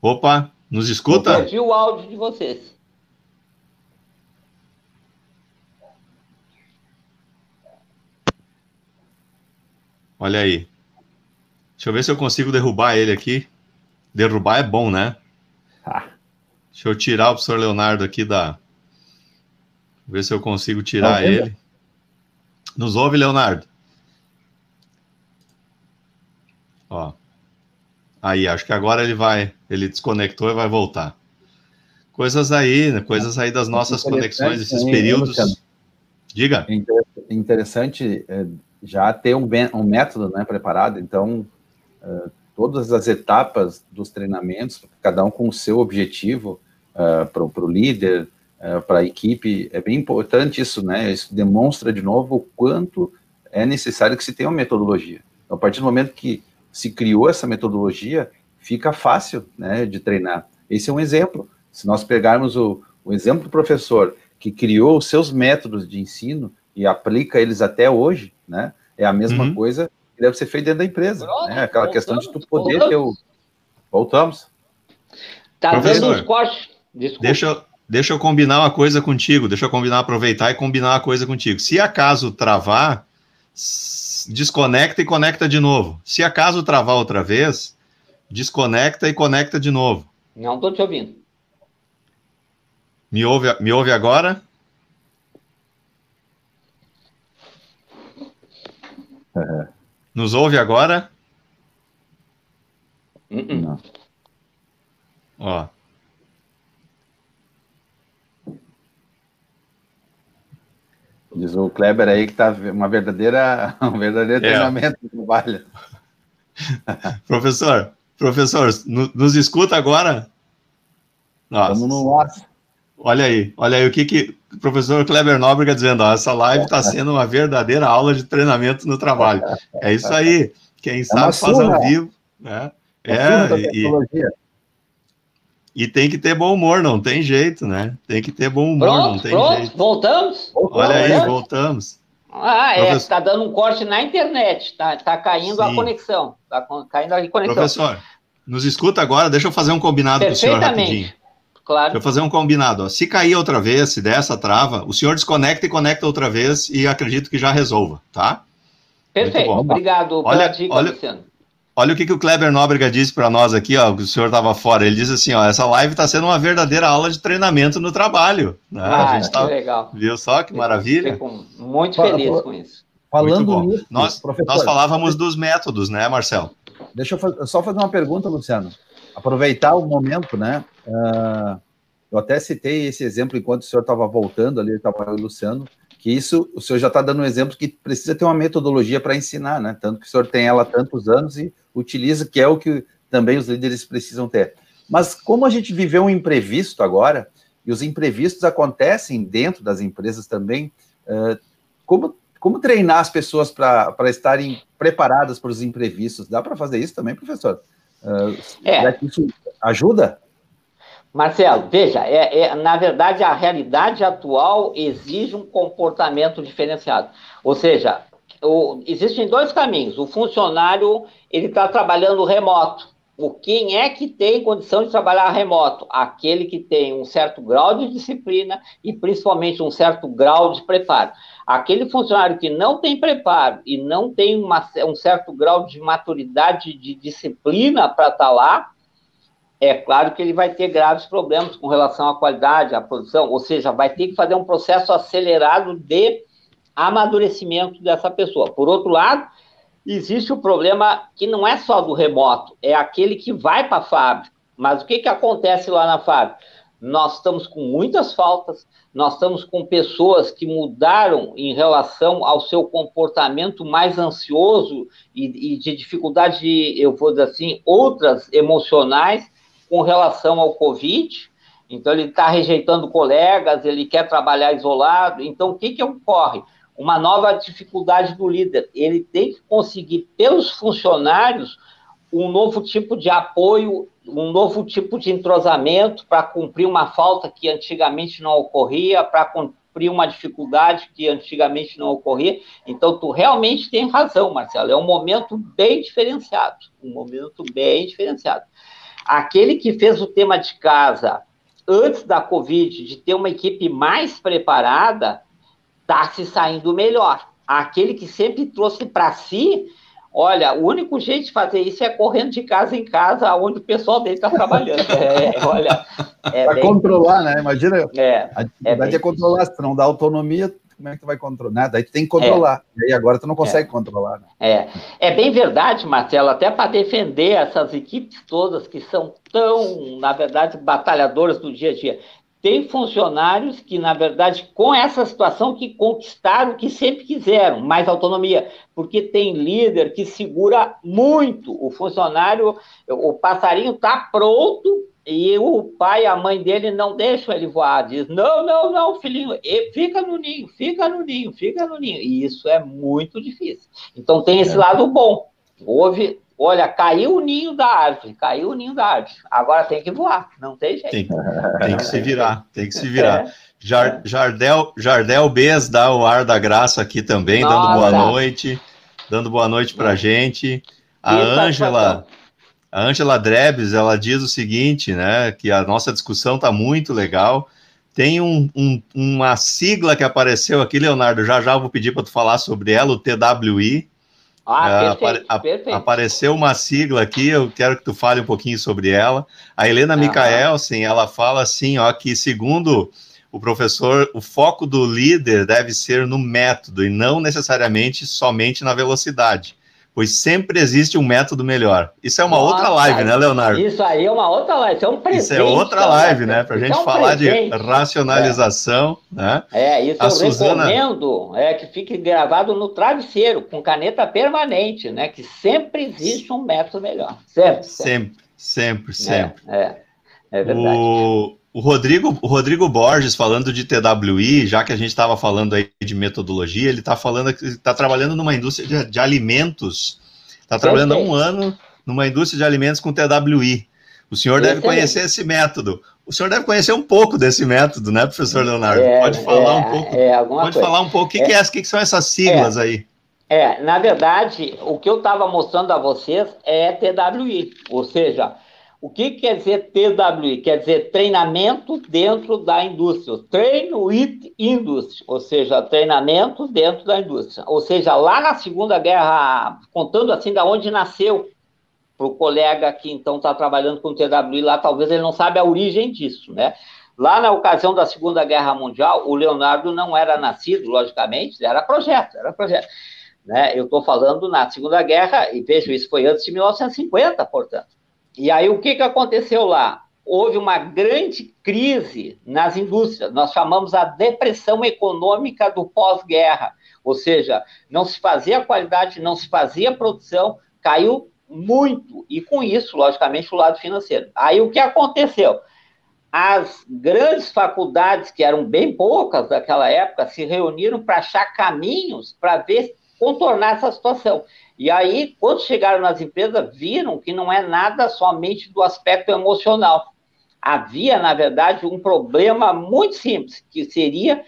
Pronto. Opa, nos escuta? Eu perdi o áudio de vocês. Olha aí. Deixa eu ver se eu consigo derrubar ele aqui. Derrubar é bom, né? Ah. Deixa eu tirar o professor Leonardo aqui da. Ver se eu consigo tirar ele. Nos ouve, Leonardo? Ó. Aí, acho que agora ele vai, ele desconectou e vai voltar. Coisas aí, né? coisas aí das nossas conexões, esses períodos. Diga. É interessante é, já ter um, um método né, preparado, então, uh, todas as etapas dos treinamentos, cada um com o seu objetivo, uh, para o líder, uh, para a equipe, é bem importante isso, né? Isso demonstra de novo o quanto é necessário que se tenha uma metodologia. Então, a partir do momento que se criou essa metodologia, fica fácil né, de treinar. Esse é um exemplo. Se nós pegarmos o, o exemplo do professor que criou os seus métodos de ensino e aplica eles até hoje, né, é a mesma uhum. coisa que deve ser feito dentro da empresa. Pronto, né? Aquela voltamos, questão de tu poder voltamos. ter o. Voltamos. Tá Professor, vendo os cortes? Desculpa. Deixa, deixa eu combinar uma coisa contigo, deixa eu combinar, aproveitar e combinar uma coisa contigo. Se acaso travar, desconecta e conecta de novo. Se acaso travar outra vez, desconecta e conecta de novo. Não estou te ouvindo. Me ouve, me ouve agora? Nos ouve agora? Uh -uh. Não. Ó. Diz o Kleber aí que está uma verdadeira, um verdadeiro é. treinamento do trabalho. professor, professor, nos escuta agora? Nossa. Estamos no. Olha aí, olha aí o que, que o professor Kleber Nóbrega dizendo, ó, essa live está sendo uma verdadeira aula de treinamento no trabalho. É isso aí. Quem é sabe faz ao vivo. Né? É, é e, e tem que ter bom humor, não tem jeito, né? Tem que ter bom humor, pronto, não tem pronto, jeito. Voltamos? Olha aí, voltamos. Ah, é, está dando um corte na internet, tá, tá caindo Sim. a conexão, tá caindo a conexão. Professor, nos escuta agora, deixa eu fazer um combinado com o senhor rapidinho. Claro. Deixa eu fazer um combinado. Ó. Se cair outra vez, se der essa trava, o senhor desconecta e conecta outra vez e acredito que já resolva, tá? Perfeito. Obrigado olha, dica, olha, Luciano. Olha o que, que o Kleber Nóbrega disse para nós aqui, ó, o senhor estava fora. Ele diz assim, ó, essa live está sendo uma verdadeira aula de treinamento no trabalho. Né? Ah, a gente tá, legal. Viu só que maravilha? Fico muito feliz com isso. Falando nisso, nós, nós falávamos dos métodos, né, Marcelo? Deixa eu só fazer uma pergunta, Luciano. Aproveitar o momento, né? Uh, eu até citei esse exemplo enquanto o senhor estava voltando ali, estava o Luciano, que isso, o senhor já está dando um exemplo que precisa ter uma metodologia para ensinar, né? Tanto que o senhor tem ela há tantos anos e utiliza, que é o que também os líderes precisam ter. Mas como a gente viveu um imprevisto agora, e os imprevistos acontecem dentro das empresas também, como, como treinar as pessoas para estarem preparadas para os imprevistos? Dá para fazer isso também, professor? É. Isso ajuda? Marcelo, veja, é, é, na verdade a realidade atual exige um comportamento diferenciado. Ou seja, o, existem dois caminhos. O funcionário ele está trabalhando remoto. O quem é que tem condição de trabalhar remoto? Aquele que tem um certo grau de disciplina e principalmente um certo grau de preparo. Aquele funcionário que não tem preparo e não tem uma, um certo grau de maturidade, de disciplina para estar tá lá, é claro que ele vai ter graves problemas com relação à qualidade, à produção, ou seja, vai ter que fazer um processo acelerado de amadurecimento dessa pessoa. Por outro lado, existe o problema que não é só do remoto, é aquele que vai para a fábrica. Mas o que, que acontece lá na fábrica? Nós estamos com muitas faltas, nós estamos com pessoas que mudaram em relação ao seu comportamento mais ansioso e, e de dificuldade, de, eu vou dizer assim, outras emocionais, com relação ao Covid, então ele está rejeitando colegas, ele quer trabalhar isolado. Então, o que, que ocorre? Uma nova dificuldade do líder. Ele tem que conseguir, pelos funcionários, um novo tipo de apoio, um novo tipo de entrosamento para cumprir uma falta que antigamente não ocorria, para cumprir uma dificuldade que antigamente não ocorria. Então, tu realmente tem razão, Marcelo. É um momento bem diferenciado. Um momento bem diferenciado aquele que fez o tema de casa antes da Covid, de ter uma equipe mais preparada, está se saindo melhor. Aquele que sempre trouxe para si, olha, o único jeito de fazer isso é correndo de casa em casa, onde o pessoal dele está trabalhando. É, olha, é para controlar, né? Imagina, é, a dificuldade é, é controlar, se não dá autonomia, como é que tu vai controlar? Né? Daí tu tem que controlar. É. E agora tu não consegue é. controlar. Né? É. é bem verdade, Marcelo, até para defender essas equipes todas que são tão, na verdade, batalhadoras do dia a dia. Tem funcionários que, na verdade, com essa situação, que conquistaram o que sempre quiseram, mais autonomia, porque tem líder que segura muito o funcionário, o passarinho está pronto e o pai e a mãe dele não deixam ele voar. Diz: não, não, não, filhinho, fica no ninho, fica no ninho, fica no ninho. E isso é muito difícil. Então tem esse é. lado bom. Houve, olha, caiu o ninho da árvore, caiu o ninho da árvore. Agora tem que voar, não tem jeito. Tem, tem que se virar, tem que se virar. É. Jar, Jardel, Jardel Bez dá o ar da graça aqui também, Nossa. dando boa noite, dando boa noite pra gente. A Ângela. A Angela Drebs, ela diz o seguinte, né, que a nossa discussão está muito legal. Tem um, um, uma sigla que apareceu aqui, Leonardo, já já vou pedir para tu falar sobre ela, o TWI. Ah, perfeito, apare perfeito. Apareceu uma sigla aqui, eu quero que tu fale um pouquinho sobre ela. A Helena uhum. Mikaelsen, ela fala assim, ó, que segundo o professor, o foco do líder deve ser no método e não necessariamente somente na velocidade pois sempre existe um método melhor. Isso é uma Nossa, outra live, né, Leonardo? Isso aí é uma outra live, isso é um presente. Isso é outra live, né, para a gente é um falar presente. de racionalização, é. né? É, isso a eu Suzana... recomendo é, que fique gravado no travesseiro, com caneta permanente, né, que sempre existe um método melhor. Sempre, sempre, sempre. sempre, sempre. É, é, é verdade. O... O Rodrigo, o Rodrigo Borges, falando de TWI, já que a gente estava falando aí de metodologia, ele está falando que está trabalhando numa indústria de, de alimentos. Está trabalhando há um ano numa indústria de alimentos com TWI. O senhor deve conhecer esse método. O senhor deve conhecer um pouco desse método, né, professor Leonardo? É, pode falar é, um pouco. É, pode coisa. falar um pouco. O que, é, que, é, que, que são essas siglas é. aí? É, na verdade, o que eu estava mostrando a vocês é TWI, ou seja, o que quer dizer TWI? Quer dizer treinamento dentro da indústria. Train with industry, ou seja, treinamento dentro da indústria. Ou seja, lá na Segunda Guerra, contando assim da onde nasceu para o colega que então está trabalhando com TWI lá, talvez ele não sabe a origem disso, né? Lá na ocasião da Segunda Guerra Mundial, o Leonardo não era nascido, logicamente, era projeto, era projeto. Né? Eu estou falando na Segunda Guerra, e vejo, isso foi antes de 1950, portanto. E aí, o que, que aconteceu lá? Houve uma grande crise nas indústrias, nós chamamos a depressão econômica do pós-guerra, ou seja, não se fazia qualidade, não se fazia produção, caiu muito, e com isso, logicamente, o lado financeiro. Aí o que aconteceu? As grandes faculdades, que eram bem poucas daquela época, se reuniram para achar caminhos para ver contornar essa situação. E aí, quando chegaram nas empresas, viram que não é nada somente do aspecto emocional. Havia, na verdade, um problema muito simples, que seria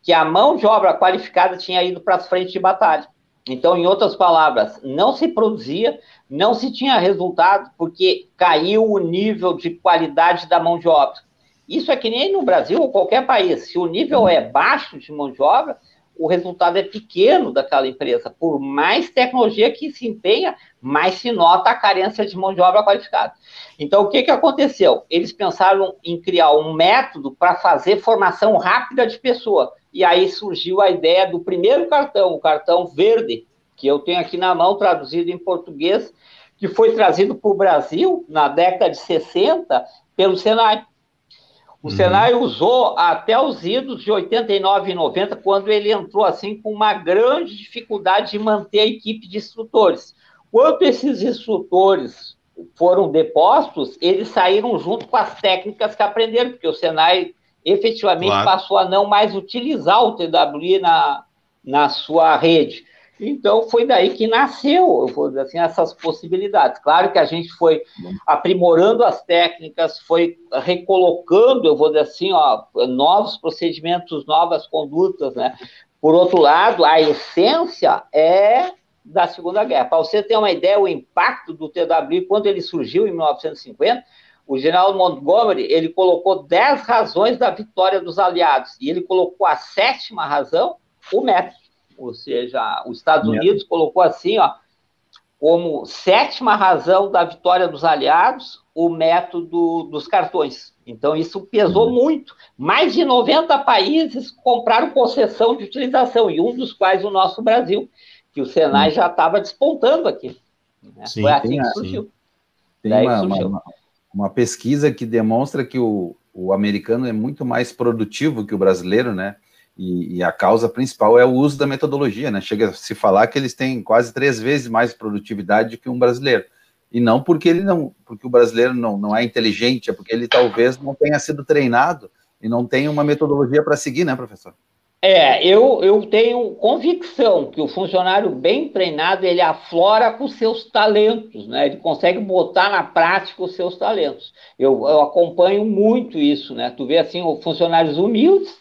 que a mão de obra qualificada tinha ido para as frentes de batalha. Então, em outras palavras, não se produzia, não se tinha resultado, porque caiu o nível de qualidade da mão de obra. Isso é que nem no Brasil ou qualquer país. Se o nível é baixo de mão de obra, o resultado é pequeno daquela empresa. Por mais tecnologia que se empenha, mais se nota a carência de mão de obra qualificada. Então, o que, que aconteceu? Eles pensaram em criar um método para fazer formação rápida de pessoa. E aí surgiu a ideia do primeiro cartão, o cartão verde, que eu tenho aqui na mão, traduzido em português, que foi trazido para o Brasil na década de 60 pelo Senai. O uhum. Senai usou até os idos de 89 e 90, quando ele entrou assim com uma grande dificuldade de manter a equipe de instrutores. Quando esses instrutores foram depostos, eles saíram junto com as técnicas que aprenderam, porque o Senai efetivamente claro. passou a não mais utilizar o TWI na, na sua rede. Então, foi daí que nasceu, eu vou dizer assim, essas possibilidades. Claro que a gente foi aprimorando as técnicas, foi recolocando, eu vou dizer assim, ó, novos procedimentos, novas condutas, né? Por outro lado, a essência é da Segunda Guerra. Para você ter uma ideia, o impacto do TWI, quando ele surgiu em 1950, o general Montgomery, ele colocou 10 razões da vitória dos aliados, e ele colocou a sétima razão, o método ou seja, os Estados Unidos colocou assim, ó, como sétima razão da vitória dos aliados, o método dos cartões. Então, isso pesou uhum. muito. Mais de 90 países compraram concessão de utilização, e um dos quais o nosso Brasil, que o Senai uhum. já estava despontando aqui. Né? Sim, Foi assim que surgiu. Tem uma, surgiu. Uma, uma, pesquisa que demonstra que o, o americano é muito mais produtivo que o brasileiro, né? E, e, a causa principal é o uso da metodologia, né? Chega a se falar que eles têm quase três vezes mais produtividade que um brasileiro. E não porque ele não, porque o brasileiro não, não é inteligente, é porque ele talvez não tenha sido treinado e não tenha uma metodologia para seguir, né, professor? É, eu, eu tenho convicção que o funcionário bem treinado, ele aflora com seus talentos, né? Ele consegue botar na prática os seus talentos. Eu, eu acompanho muito isso, né? Tu vê, assim, funcionários humildes,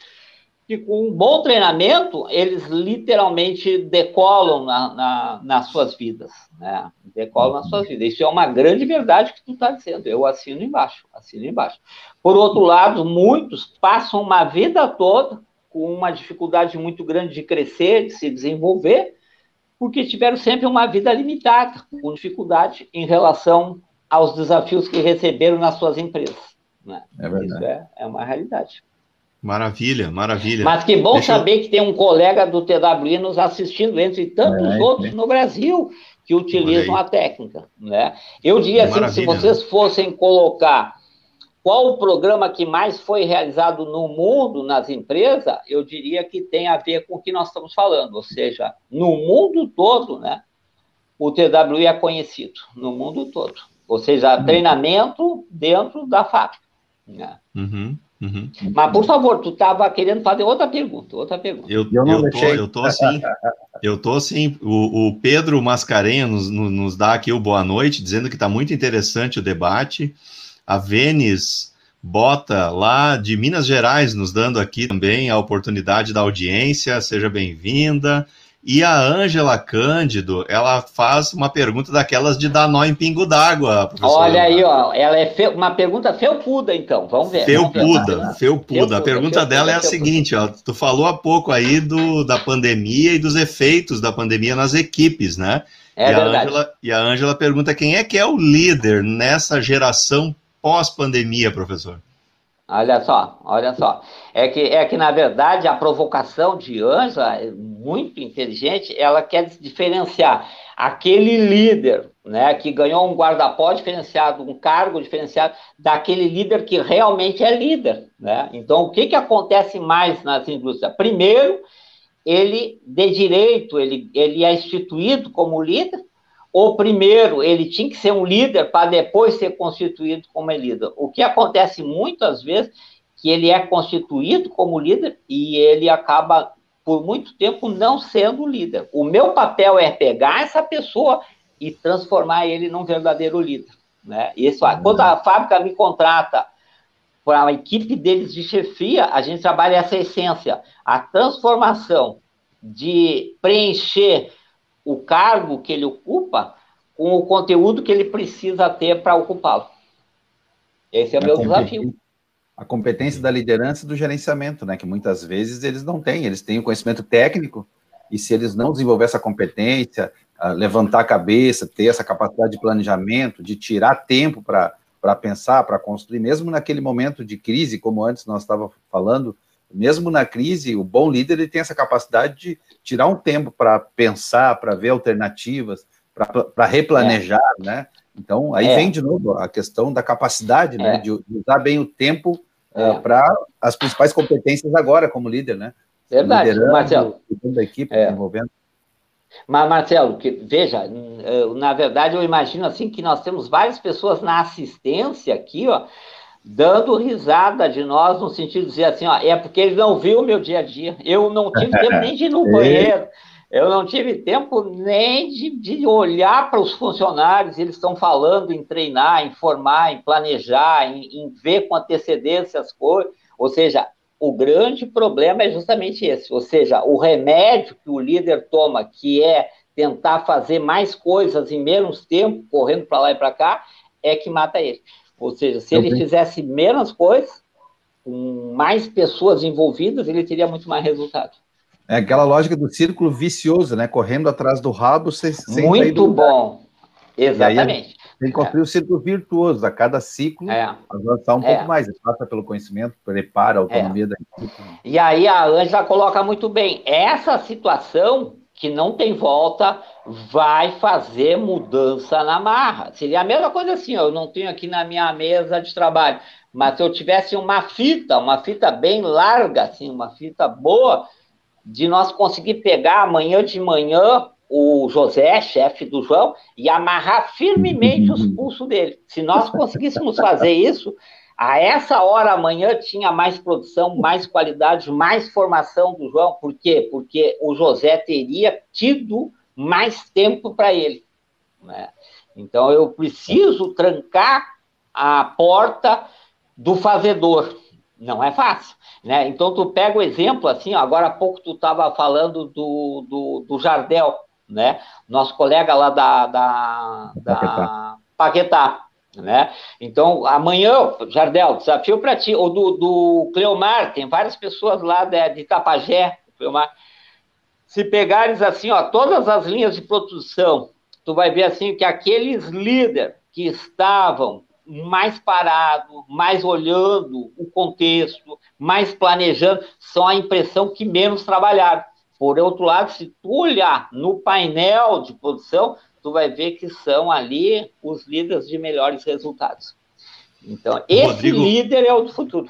que com um bom treinamento, eles literalmente decolam na, na, nas suas vidas, né? Decolam nas suas vidas. Isso é uma grande verdade que tu está dizendo. Eu assino embaixo, assino embaixo. Por outro lado, muitos passam uma vida toda com uma dificuldade muito grande de crescer, de se desenvolver, porque tiveram sempre uma vida limitada, com dificuldade em relação aos desafios que receberam nas suas empresas. Né? É verdade. Isso é, é uma realidade. Maravilha, maravilha. Mas que bom Deixa saber eu... que tem um colega do TWI nos assistindo, entre tantos é, outros é. no Brasil que utilizam a técnica. Né? Eu diria assim, se vocês fossem colocar qual o programa que mais foi realizado no mundo, nas empresas, eu diria que tem a ver com o que nós estamos falando, ou seja, no mundo todo, né, o TWI é conhecido, no mundo todo. Ou seja, uhum. treinamento dentro da fábrica. Né? Uhum. Uhum. Mas, por favor, tu estava querendo fazer outra pergunta, outra pergunta. Eu, eu, eu, tô, eu tô assim, eu tô assim, o, o Pedro Mascarenha nos, nos dá aqui o boa noite, dizendo que está muito interessante o debate. A Vênis Bota, lá de Minas Gerais, nos dando aqui também a oportunidade da audiência, seja bem-vinda. E a Ângela Cândido, ela faz uma pergunta daquelas de dar nó em pingo d'água, professor. Olha aí, ó, ela é fe... uma pergunta felpuda, então, vamos ver. Felpuda, vamos ver. felpuda. A pergunta felpuda, dela é a seguinte, ó, tu falou há pouco aí do, da pandemia e dos efeitos da pandemia nas equipes, né? É e verdade. A Angela, e a Ângela pergunta quem é que é o líder nessa geração pós-pandemia, professor? Olha só, olha só. É que, é que, na verdade, a provocação de Ângela, muito inteligente, ela quer diferenciar aquele líder né, que ganhou um guarda-pó diferenciado, um cargo diferenciado, daquele líder que realmente é líder. Né? Então, o que, que acontece mais nas indústrias? Primeiro, ele, de direito, ele, ele é instituído como líder, ou primeiro ele tinha que ser um líder para depois ser constituído como líder. O que acontece muitas vezes que ele é constituído como líder e ele acaba por muito tempo não sendo líder. O meu papel é pegar essa pessoa e transformar ele num verdadeiro líder. Né? Isso, quando a fábrica me contrata para a equipe deles de chefia, a gente trabalha essa essência, a transformação de preencher o cargo que ele ocupa com o conteúdo que ele precisa ter para ocupá-lo. Esse é o meu desafio. A competência da liderança e do gerenciamento, né? Que muitas vezes eles não têm, eles têm o conhecimento técnico, e se eles não desenvolver essa competência, levantar a cabeça, ter essa capacidade de planejamento, de tirar tempo para pensar, para construir, mesmo naquele momento de crise, como antes nós estávamos falando, mesmo na crise, o bom líder ele tem essa capacidade de tirar um tempo para pensar, para ver alternativas, para replanejar, é. né? Então, aí é. vem de novo a questão da capacidade, né, é. de, usar bem o tempo uh, para as principais competências agora como líder, né? Verdade, Marcelo. Da equipe, é. desenvolvendo. Mas, Marcelo, que, veja, na verdade eu imagino assim que nós temos várias pessoas na assistência aqui, ó, dando risada de nós, no sentido de dizer assim, ó, é porque ele não viu o meu dia a dia. Eu não tive tempo nem de ir no banheiro, eu não tive tempo nem de, de olhar para os funcionários, eles estão falando em treinar, em formar, em planejar, em, em ver com antecedência as coisas. Ou seja, o grande problema é justamente esse, ou seja, o remédio que o líder toma, que é tentar fazer mais coisas em menos tempo, correndo para lá e para cá, é que mata ele. Ou seja, se ele fizesse menos coisas, com mais pessoas envolvidas, ele teria muito mais resultado. É aquela lógica do círculo vicioso, né? Correndo atrás do rabo sem, sem Muito bom. Exatamente. Tem que construir o é. um círculo virtuoso. A cada ciclo, é. avançar um é. pouco mais. Passa pelo conhecimento, prepara a autonomia é. da equipe. E aí a Ângela coloca muito bem. Essa situação que não tem volta, vai fazer mudança na marra. Seria a mesma coisa assim, ó, eu não tenho aqui na minha mesa de trabalho, mas se eu tivesse uma fita, uma fita bem larga, assim, uma fita boa, de nós conseguir pegar amanhã de manhã o José, chefe do João, e amarrar firmemente os pulsos dele. Se nós conseguíssemos fazer isso, a essa hora amanhã tinha mais produção, mais qualidade, mais formação do João. Por quê? Porque o José teria tido mais tempo para ele. Né? Então eu preciso trancar a porta do fazedor. Não é fácil. Né? Então tu pega o exemplo, assim, agora há pouco tu estava falando do, do, do, Jardel, né? Nosso colega lá da, da, da Paquetá. Né? Então, amanhã, Jardel, desafio para ti, ou do, do Cleomar, tem várias pessoas lá de, de Itapajé, Cleomar. Se pegares assim, ó, todas as linhas de produção, tu vai ver assim que aqueles líderes que estavam mais parados, mais olhando o contexto, mais planejando, são a impressão que menos trabalharam. Por outro lado, se tu olhar no painel de produção, tu vai ver que são ali os líderes de melhores resultados. Então, esse Rodrigo, líder é o do futuro.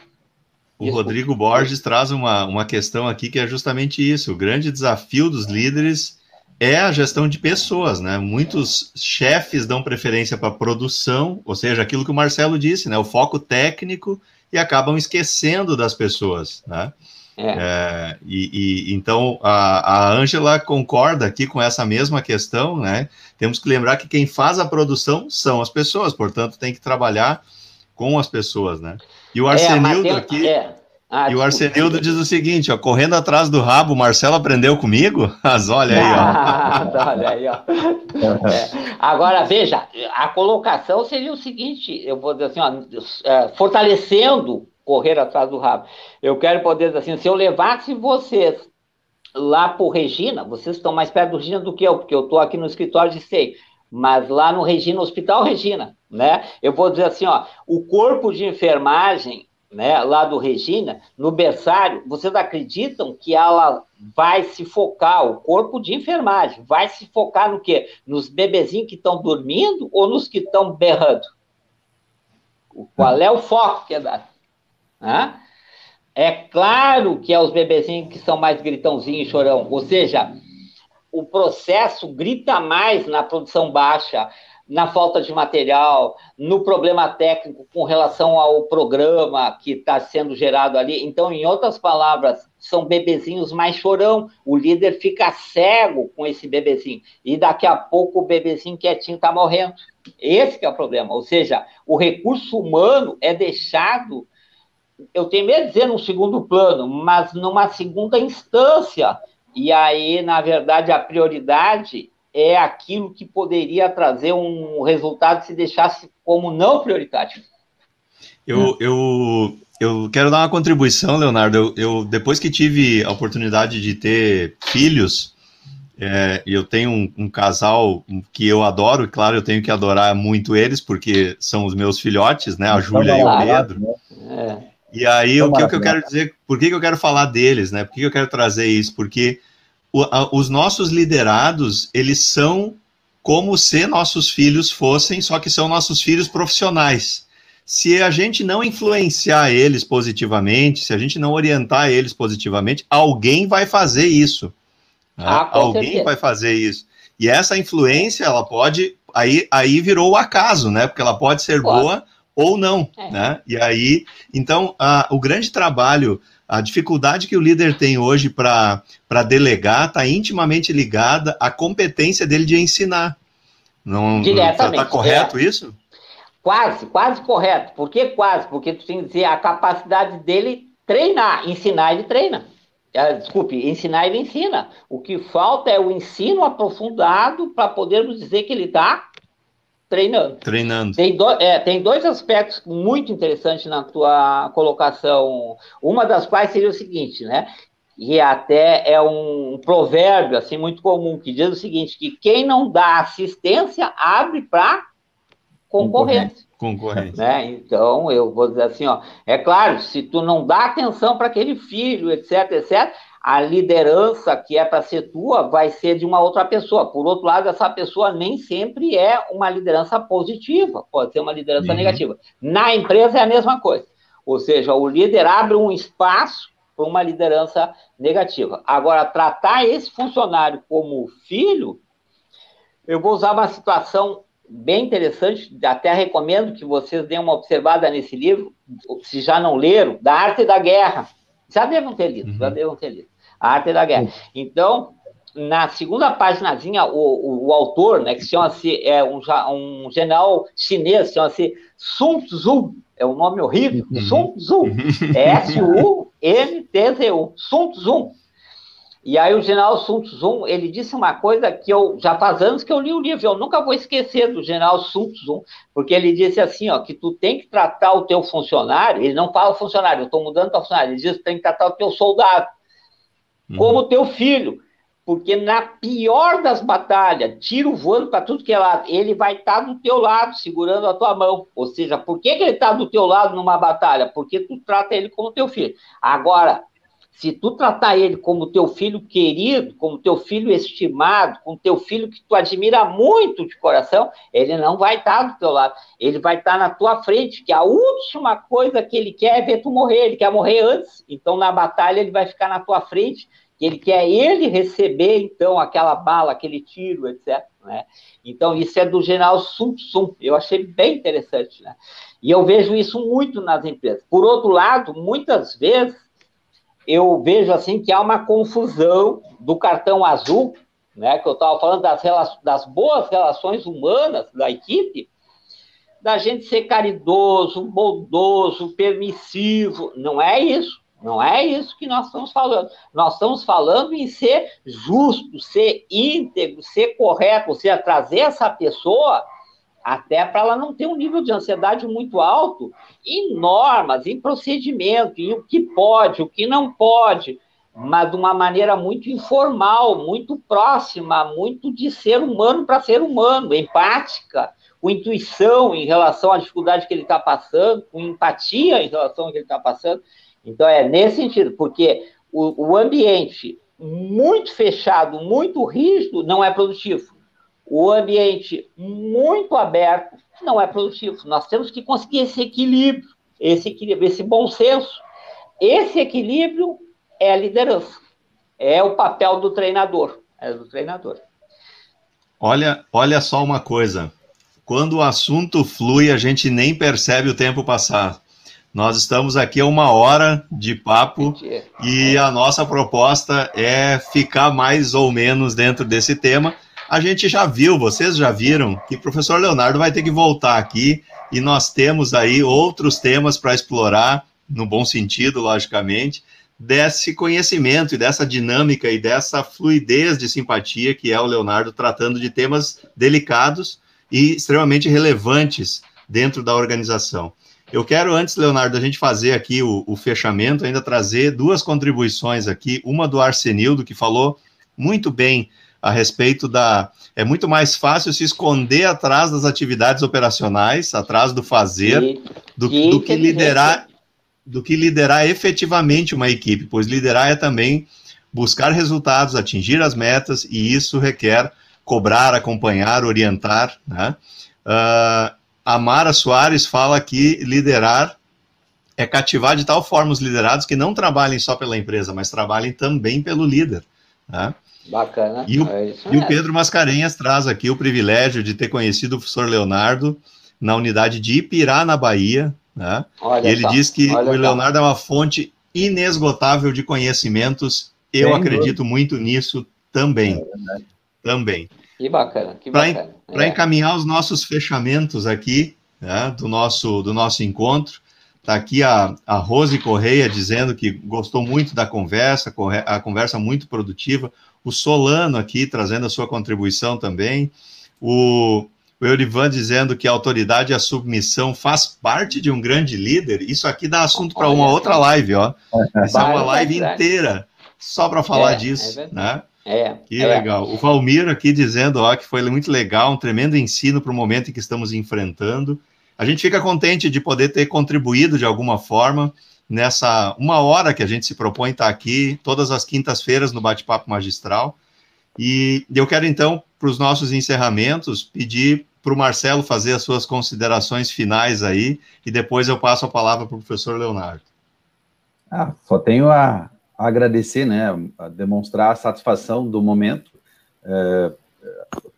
O Desculpa. Rodrigo Borges traz uma, uma questão aqui que é justamente isso: o grande desafio dos líderes é a gestão de pessoas, né? Muitos chefes dão preferência para produção, ou seja, aquilo que o Marcelo disse, né? O foco técnico e acabam esquecendo das pessoas, né? É. É, e, e, então a Ângela concorda aqui com essa mesma questão, né? Temos que lembrar que quem faz a produção são as pessoas, portanto, tem que trabalhar com as pessoas, né? E o Arsenildo é, aqui. É, Ah, e o Arsenildo diz o seguinte, ó, correndo atrás do rabo, o Marcelo aprendeu comigo? Mas olha aí, ó. olha aí, ó. É. Agora, veja, a colocação seria o seguinte, eu vou dizer assim, ó, é, fortalecendo correr atrás do rabo. Eu quero poder dizer assim, se eu levasse vocês lá por Regina, vocês estão mais perto do Regina do que eu, porque eu estou aqui no escritório de SEI, mas lá no Regina, Hospital Regina, né? Eu vou dizer assim, ó, o corpo de enfermagem né, lá do Regina, no berçário, vocês acreditam que ela vai se focar, o corpo de enfermagem, vai se focar no quê? Nos bebezinhos que estão dormindo ou nos que estão berrando? Qual é o foco que é dado? Hã? É claro que é os bebezinhos que são mais gritãozinho e chorão, ou seja, o processo grita mais na produção baixa, na falta de material, no problema técnico com relação ao programa que está sendo gerado ali. Então, em outras palavras, são bebezinhos mais chorão. O líder fica cego com esse bebezinho. E daqui a pouco o bebezinho quietinho está morrendo. Esse é o problema. Ou seja, o recurso humano é deixado, eu tenho medo de dizer num segundo plano, mas numa segunda instância. E aí, na verdade, a prioridade é aquilo que poderia trazer um resultado se deixasse como não prioritário. Eu, eu, eu quero dar uma contribuição, Leonardo. Eu, eu depois que tive a oportunidade de ter filhos, é, eu tenho um, um, casal que eu adoro, e claro, eu tenho que adorar muito eles, porque são os meus filhotes, né? A Júlia e o Pedro. É. E aí, o que, o que eu quero dizer, por que, que eu quero falar deles, né? Por que, que eu quero trazer isso? Porque o, a, os nossos liderados, eles são como se nossos filhos fossem, só que são nossos filhos profissionais. Se a gente não influenciar eles positivamente, se a gente não orientar eles positivamente, alguém vai fazer isso. Né? Ah, alguém certeza. vai fazer isso. E essa influência, ela pode. Aí, aí virou o acaso, né? Porque ela pode ser claro. boa ou não, é. né? E aí, então, a, o grande trabalho a dificuldade que o líder tem hoje para delegar está intimamente ligada à competência dele de ensinar. Não está correto é. isso? Quase, quase correto. Por que quase? Porque tu tem que dizer a capacidade dele treinar. Ensinar, ele treina. É, desculpe, ensinar, ele ensina. O que falta é o ensino aprofundado para podermos dizer que ele está treinando. Treinando. Tem, do, é, tem dois aspectos muito interessantes na tua colocação. Uma das quais seria o seguinte, né? E até é um provérbio assim muito comum que diz o seguinte: que quem não dá assistência abre para concorrência. Concorrência. Né? Então, eu vou dizer assim, ó, é claro, se tu não dá atenção para aquele filho, etc, etc, a liderança que é para ser tua vai ser de uma outra pessoa. Por outro lado, essa pessoa nem sempre é uma liderança positiva, pode ser uma liderança uhum. negativa. Na empresa é a mesma coisa. Ou seja, o líder abre um espaço para uma liderança negativa. Agora, tratar esse funcionário como filho, eu vou usar uma situação bem interessante, até recomendo que vocês deem uma observada nesse livro, se já não leram, da Arte da Guerra. Já devem ter lido, uhum. já devem ter lido. A arte da guerra. Então, na segunda páginazinha, o, o, o, autor, né, que chama-se, é um, um general chinês, chama-se Sun Tzu, é um nome horrível, uhum. Sun Tzu, S-U-N-T-Z-U, Sun Tzu. E aí o general Sun Tzu, ele disse uma coisa que eu, já faz anos que eu li o livro, eu nunca vou esquecer do general Sun Tzu, porque ele disse assim, ó, que tu tem que tratar o teu funcionário, ele não fala funcionário, eu estou mudando para funcionário, ele diz que tem que tratar o teu soldado, uhum. como teu filho. Porque na pior das batalhas, tiro voando para tudo que é lado, ele vai estar tá do teu lado, segurando a tua mão. Ou seja, por que, que ele está do teu lado numa batalha? Porque tu trata ele como teu filho. Agora, se tu tratar ele como teu filho querido, como teu filho estimado, como teu filho que tu admira muito de coração, ele não vai estar tá do teu lado. Ele vai estar tá na tua frente, que a última coisa que ele quer é ver tu morrer. Ele quer morrer antes. Então, na batalha, ele vai ficar na tua frente ele quer ele receber, então, aquela bala, aquele tiro, etc. Né? Então, isso é do general Sun Tzu. Eu achei bem interessante. Né? E eu vejo isso muito nas empresas. Por outro lado, muitas vezes, eu vejo assim que há uma confusão do cartão azul, né, que eu estava falando das, das boas relações humanas da equipe, da gente ser caridoso, bondoso, permissivo. Não é isso. Não é isso que nós estamos falando. Nós estamos falando em ser justo, ser íntegro, ser correto, ou seja, trazer essa pessoa até para ela não ter um nível de ansiedade muito alto em normas, em procedimento, em o que pode, o que não pode, mas de uma maneira muito informal, muito próxima, muito de ser humano para ser humano, empática, com intuição em relação à dificuldade que ele está passando, com empatia em relação ao que ele está passando. Então, é nesse sentido, porque o, o ambiente muito fechado, muito rígido, não é produtivo. O ambiente muito aberto não é produtivo. Nós temos que conseguir esse equilíbrio, esse equilíbrio, esse bom senso. Esse equilíbrio é a liderança, é o papel do treinador, é do treinador. Olha, olha só uma coisa. Quando o assunto flui, a gente nem percebe o tempo passar. Nós estamos aqui a uma hora de papo e a nossa proposta é ficar mais ou menos dentro desse tema. A gente já viu, vocês já viram, que o professor Leonardo vai ter que voltar aqui e nós temos aí outros temas para explorar, no bom sentido, logicamente, desse conhecimento e dessa dinâmica e dessa fluidez de simpatia que é o Leonardo tratando de temas delicados e extremamente relevantes dentro da organização. Eu quero, antes, Leonardo, a gente fazer aqui o, o, fechamento, ainda trazer duas contribuições aqui. Uma do Arsenildo, que falou muito bem a respeito da. É muito mais fácil se esconder atrás das atividades operacionais, atrás do fazer, do, do que liderar do que liderar efetivamente uma equipe, pois liderar é também buscar resultados, atingir as metas, e isso requer cobrar, acompanhar, orientar. Né? Uh, a Mara Soares fala que liderar é cativar de tal forma os liderados que não trabalhem só pela empresa, mas trabalhem também pelo líder. Né? Bacana. E, o, é e o Pedro Mascarenhas traz aqui o privilégio de ter conhecido o professor Leonardo na unidade de Ipirá, na Bahia. Né? e ele só, diz que o Leonardo só. é uma fonte inesgotável de conhecimentos. Eu acredito muito nisso também. É também. Que bacana, que bacana. Para é. encaminhar os nossos fechamentos aqui, né, do, nosso, do nosso encontro, está aqui a, a Rose Correia dizendo que gostou muito da conversa, a conversa muito produtiva. O Solano aqui trazendo a sua contribuição também. O, o Eurivan dizendo que a autoridade e a submissão faz parte de um grande líder. Isso aqui dá assunto para uma outra live, ó. Isso é uma live inteira só para falar é, disso, é né? É. Que é. legal. O Valmir aqui dizendo ó, que foi muito legal, um tremendo ensino para o momento em que estamos enfrentando. A gente fica contente de poder ter contribuído de alguma forma nessa uma hora que a gente se propõe estar aqui, todas as quintas-feiras no Bate-Papo Magistral. E eu quero, então, para os nossos encerramentos, pedir para o Marcelo fazer as suas considerações finais aí, e depois eu passo a palavra para o professor Leonardo. Ah, só tenho a, agradecer, né, a demonstrar a satisfação do momento. É,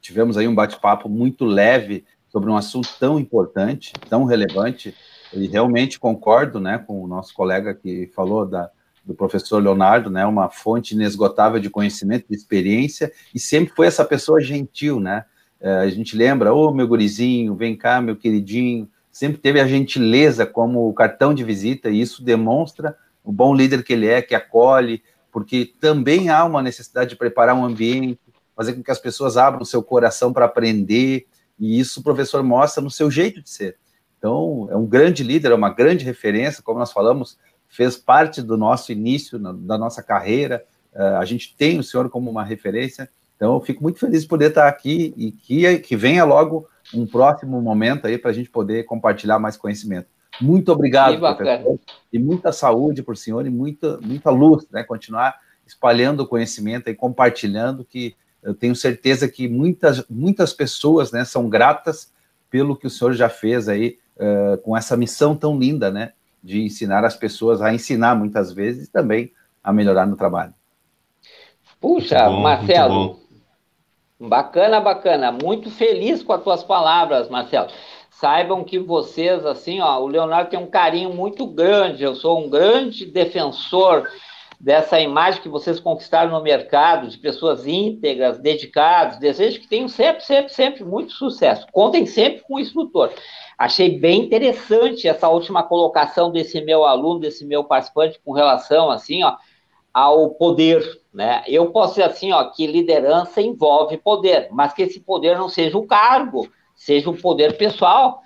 tivemos aí um bate-papo muito leve sobre um assunto tão importante, tão relevante, e realmente concordo, né, com o nosso colega que falou da, do professor Leonardo, né, uma fonte inesgotável de conhecimento, de experiência, e sempre foi essa pessoa gentil, né, é, a gente lembra, ô oh, meu gurizinho, vem cá, meu queridinho, sempre teve a gentileza como cartão de visita, e isso demonstra o bom líder que ele é, que acolhe, porque também há uma necessidade de preparar um ambiente, fazer com que as pessoas abram seu coração para aprender, e isso o professor mostra no seu jeito de ser. Então, é um grande líder, é uma grande referência, como nós falamos, fez parte do nosso início, da nossa carreira, uh, a gente tem o senhor como uma referência, então eu fico muito feliz de poder estar aqui e que, que venha logo um próximo momento aí para a gente poder compartilhar mais conhecimento. Muito obrigado, professor. E muita saúde para o senhor e muita, muita luz, né? Continuar espalhando o conhecimento e compartilhando, que eu tenho certeza que muitas, muitas pessoas né, são gratas pelo que o senhor já fez aí uh, com essa missão tão linda, né? De ensinar as pessoas a ensinar muitas vezes e também a melhorar no trabalho. Puxa, bom, Marcelo, bacana, bacana. Muito feliz com as tuas palavras, Marcelo saibam que vocês, assim, ó, o Leonardo tem um carinho muito grande, eu sou um grande defensor dessa imagem que vocês conquistaram no mercado, de pessoas íntegras, dedicadas, desejo que tenham sempre, sempre, sempre muito sucesso. Contem sempre com o instrutor. Achei bem interessante essa última colocação desse meu aluno, desse meu participante, com relação, assim, ó, ao poder, né? Eu posso dizer assim, ó, que liderança envolve poder, mas que esse poder não seja o cargo, seja o poder pessoal,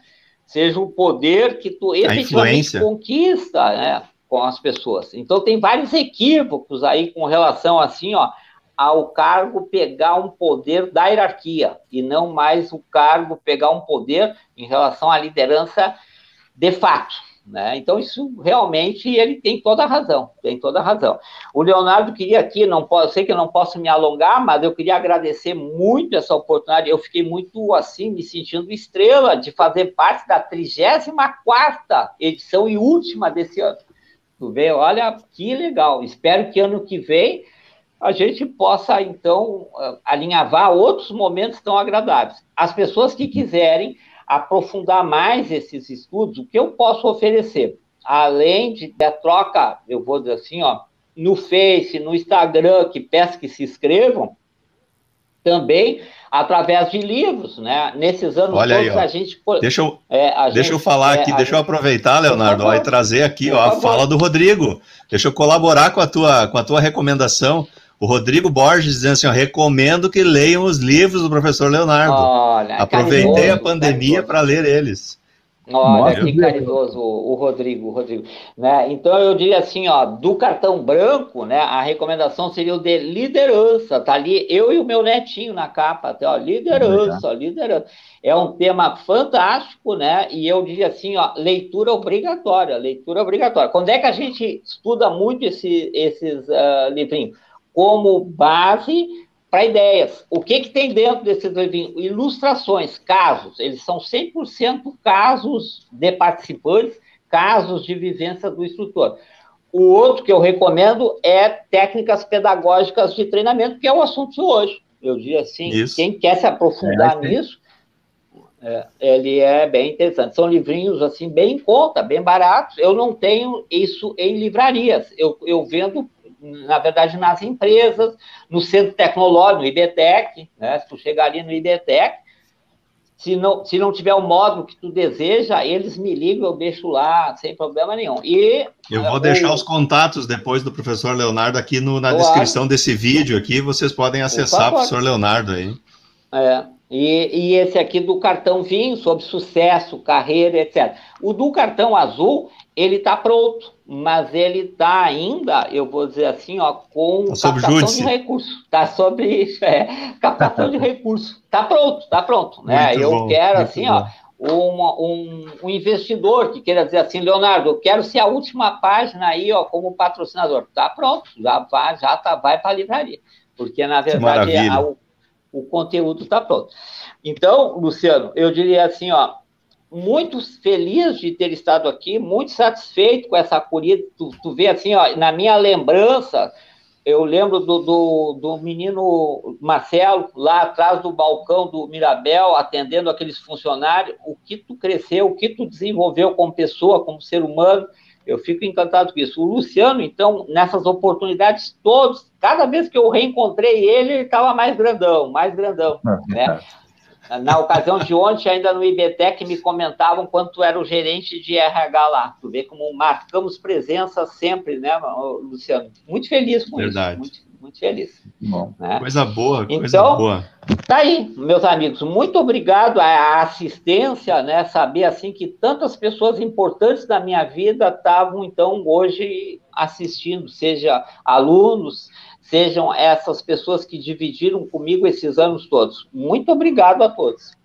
seja o poder que tu efetivamente conquista, né, com as pessoas. Então tem vários equívocos aí com relação assim, ó, ao cargo pegar um poder da hierarquia e não mais o cargo pegar um poder em relação à liderança de fato. Né? Então, isso realmente ele tem toda a razão, tem toda a razão. O Leonardo queria aqui, não posso, sei que eu não posso me alongar, mas eu queria agradecer muito essa oportunidade. Eu fiquei muito assim, me sentindo estrela de fazer parte da 34 edição e última desse ano. Tu vê, olha que legal. Espero que ano que vem a gente possa, então, alinhavar outros momentos tão agradáveis. As pessoas que quiserem aprofundar mais esses estudos, o que eu posso oferecer? Além de da troca, eu vou dizer assim, ó, no Face, no Instagram, que peço que se inscrevam, também através de livros, né? Nesses anos Olha todos aí, a gente deixa eu é, deixa gente, eu falar é, aqui, deixa eu aproveitar, Leonardo, e trazer aqui ó, a fala do Rodrigo. Deixa eu colaborar com a tua com a tua recomendação. O Rodrigo Borges dizendo assim: ó, recomendo que leiam os livros do professor Leonardo. Olha, Aproveitei caridoso, a pandemia para ler eles. Olha que caridoso o Rodrigo, o Rodrigo. Né? Então eu diria assim, ó, do cartão branco, né? A recomendação seria o de liderança. Tá ali eu e o meu netinho na capa, até, ó, liderança, ó, liderança. É um tema fantástico, né? E eu diria assim, ó, leitura obrigatória, leitura obrigatória. Quando é que a gente estuda muito esse, esses uh, livrinhos? como base para ideias. O que, que tem dentro desse livrinho? Ilustrações, casos. Eles são 100% casos de participantes, casos de vivência do instrutor. O outro que eu recomendo é técnicas pedagógicas de treinamento, que é o assunto de hoje. Eu diria assim, Isso. quem quer se aprofundar é, nisso, é, ele é bem interessante. São livrinhos assim bem em conta, bem baratos. Eu não tenho isso em livrarias. Eu, eu vendo na verdade, nas empresas, no centro tecnológico, no IBTEC, né? Se tu chegar ali no IBTEC, se não, se não tiver o módulo que tu deseja, eles me ligam, eu deixo lá, sem problema nenhum. E eu vou deixar os contatos depois do professor Leonardo aqui no, na descrição desse vídeo aqui, vocês podem acessar o professor Leonardo aí. É, e, e, esse aqui do cartão vinho, sobre sucesso, carreira, etc. O do cartão azul, ele está pronto, mas ele está ainda, eu vou dizer assim, ó, com tá captação de recurso. Está sobre é, captação de recurso. Está pronto, está pronto. Né? eu bom, quero, assim, bom. ó, um, um, investidor que queira dizer assim, Leonardo, eu quero ser a última página aí, ó, como patrocinador. Está pronto, já vai, já tá, vai para a livraria. Porque, na verdade, a, o, o conteúdo está pronto. Então, Luciano, eu diria assim, ó, muito feliz de ter estado aqui, muito satisfeito com essa acolhida. Tu, tu vê assim, ó, na minha lembrança, eu lembro do, do, do, menino Marcelo, lá atrás do balcão do Mirabel, atendendo aqueles funcionários, o que tu cresceu, o que tu desenvolveu como pessoa, como ser humano, eu fico encantado com isso. O Luciano, então, nessas oportunidades todas, cada vez que eu reencontrei ele, ele estava mais grandão, mais grandão, é, né? É. Na ocasião de ontem, ainda no IBTEC, me comentavam quanto era o gerente de RH lá. Tu vê como marcamos presença sempre, né, Luciano? Muito feliz com Verdade. isso. Muito, muito feliz. Bom, né? Coisa boa, coisa então, boa. Tá aí, meus amigos. Muito obrigado à assistência, né? Saber assim que tantas pessoas importantes da minha vida estavam, então, hoje assistindo, seja alunos, sejam essas pessoas que dividiram comigo esses anos todos. Muito obrigado a todos.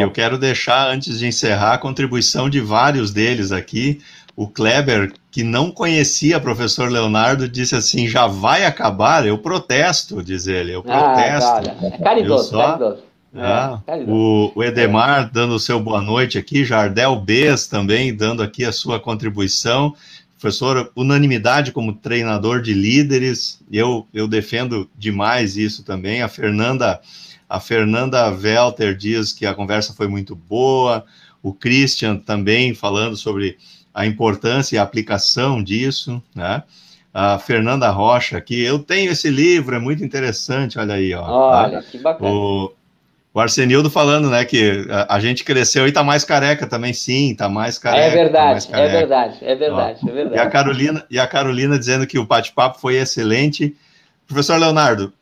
Eu quero deixar, antes de encerrar, a contribuição de vários deles aqui. O Kleber, que não conhecia o professor Leonardo, disse assim: já vai acabar? Eu protesto, diz ele. Eu ah, protesto. Ah, é caridoso, só... caridoso. Ah, é, o, o, Edemar dando o seu boa noite aqui, Jardel Bes também dando aqui a sua contribuição professor, unanimidade como treinador de líderes, eu, eu defendo demais isso também. A Fernanda, a Fernanda Welter diz que a conversa foi muito boa, o Christian também falando sobre a importância e a aplicação disso, né? a Fernanda Rocha aqui. Eu tenho esse livro, é muito interessante, olha aí, ó. Olha, tá? que bacana. O, o Arsenildo falando, né, que a, a, gente cresceu e tá mais careca também, sim, tá mais careca. É verdade, tá é verdade, é verdade, Ó, é verdade. E a Carolina, e a Carolina dizendo que o bate-papo foi excelente. Professor Leonardo,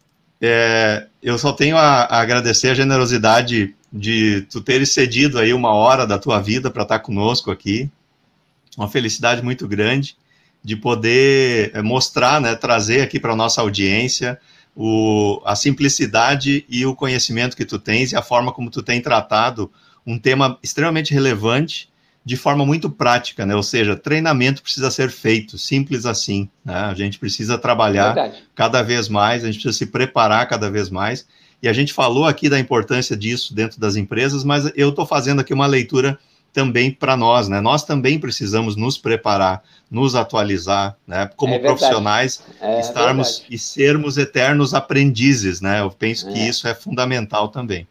é, eu só tenho a, a, agradecer a generosidade de tu teres cedido aí uma hora da tua vida para estar conosco aqui. Uma felicidade muito grande de poder é, mostrar, né, trazer aqui para nossa audiência o, a simplicidade e o conhecimento que tu tens e a forma como tu tem tratado um tema extremamente relevante de forma muito prática, né? Ou seja, treinamento precisa ser feito, simples assim. Né? A gente precisa trabalhar Verdade. cada vez mais, a gente precisa se preparar cada vez mais. E a gente falou aqui da importância disso dentro das empresas, mas eu estou fazendo aqui uma leitura também para nós, né? Nós também precisamos nos preparar, nos atualizar, né? Como é profissionais, é estarmos verdade. e sermos eternos aprendizes, né? Eu penso é. que isso é fundamental também.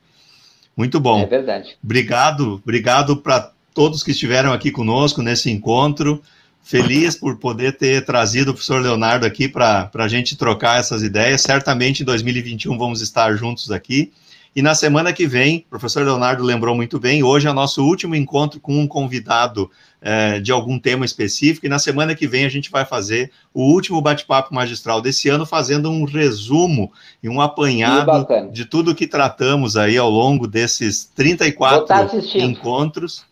Muito bom. É verdade. Obrigado, obrigado para todos que estiveram aqui conosco nesse encontro. Feliz por poder ter trazido o professor Leonardo aqui para a gente trocar essas ideias. Certamente em 2021 vamos estar juntos aqui. E na semana que vem, o professor Leonardo lembrou muito bem, hoje é o nosso último encontro com um convidado é, de algum tema específico, e na semana que vem a gente vai fazer o último bate-papo magistral desse ano, fazendo um resumo e um apanhado de tudo que tratamos aí ao longo desses 34 tá encontros.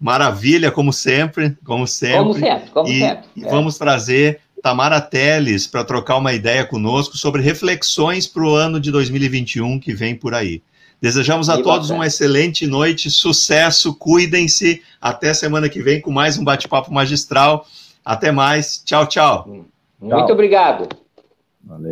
Maravilha, como sempre, como sempre. Como sempre, como e, sempre. E é. vamos trazer Tamara Teles para trocar uma ideia conosco sobre reflexões para o ano de 2021 que vem por aí. Desejamos a todos uma excelente noite, sucesso, cuidem-se. Até semana que vem com mais um bate-papo magistral. Até mais. Tchau, tchau. Muito obrigado. Valeu.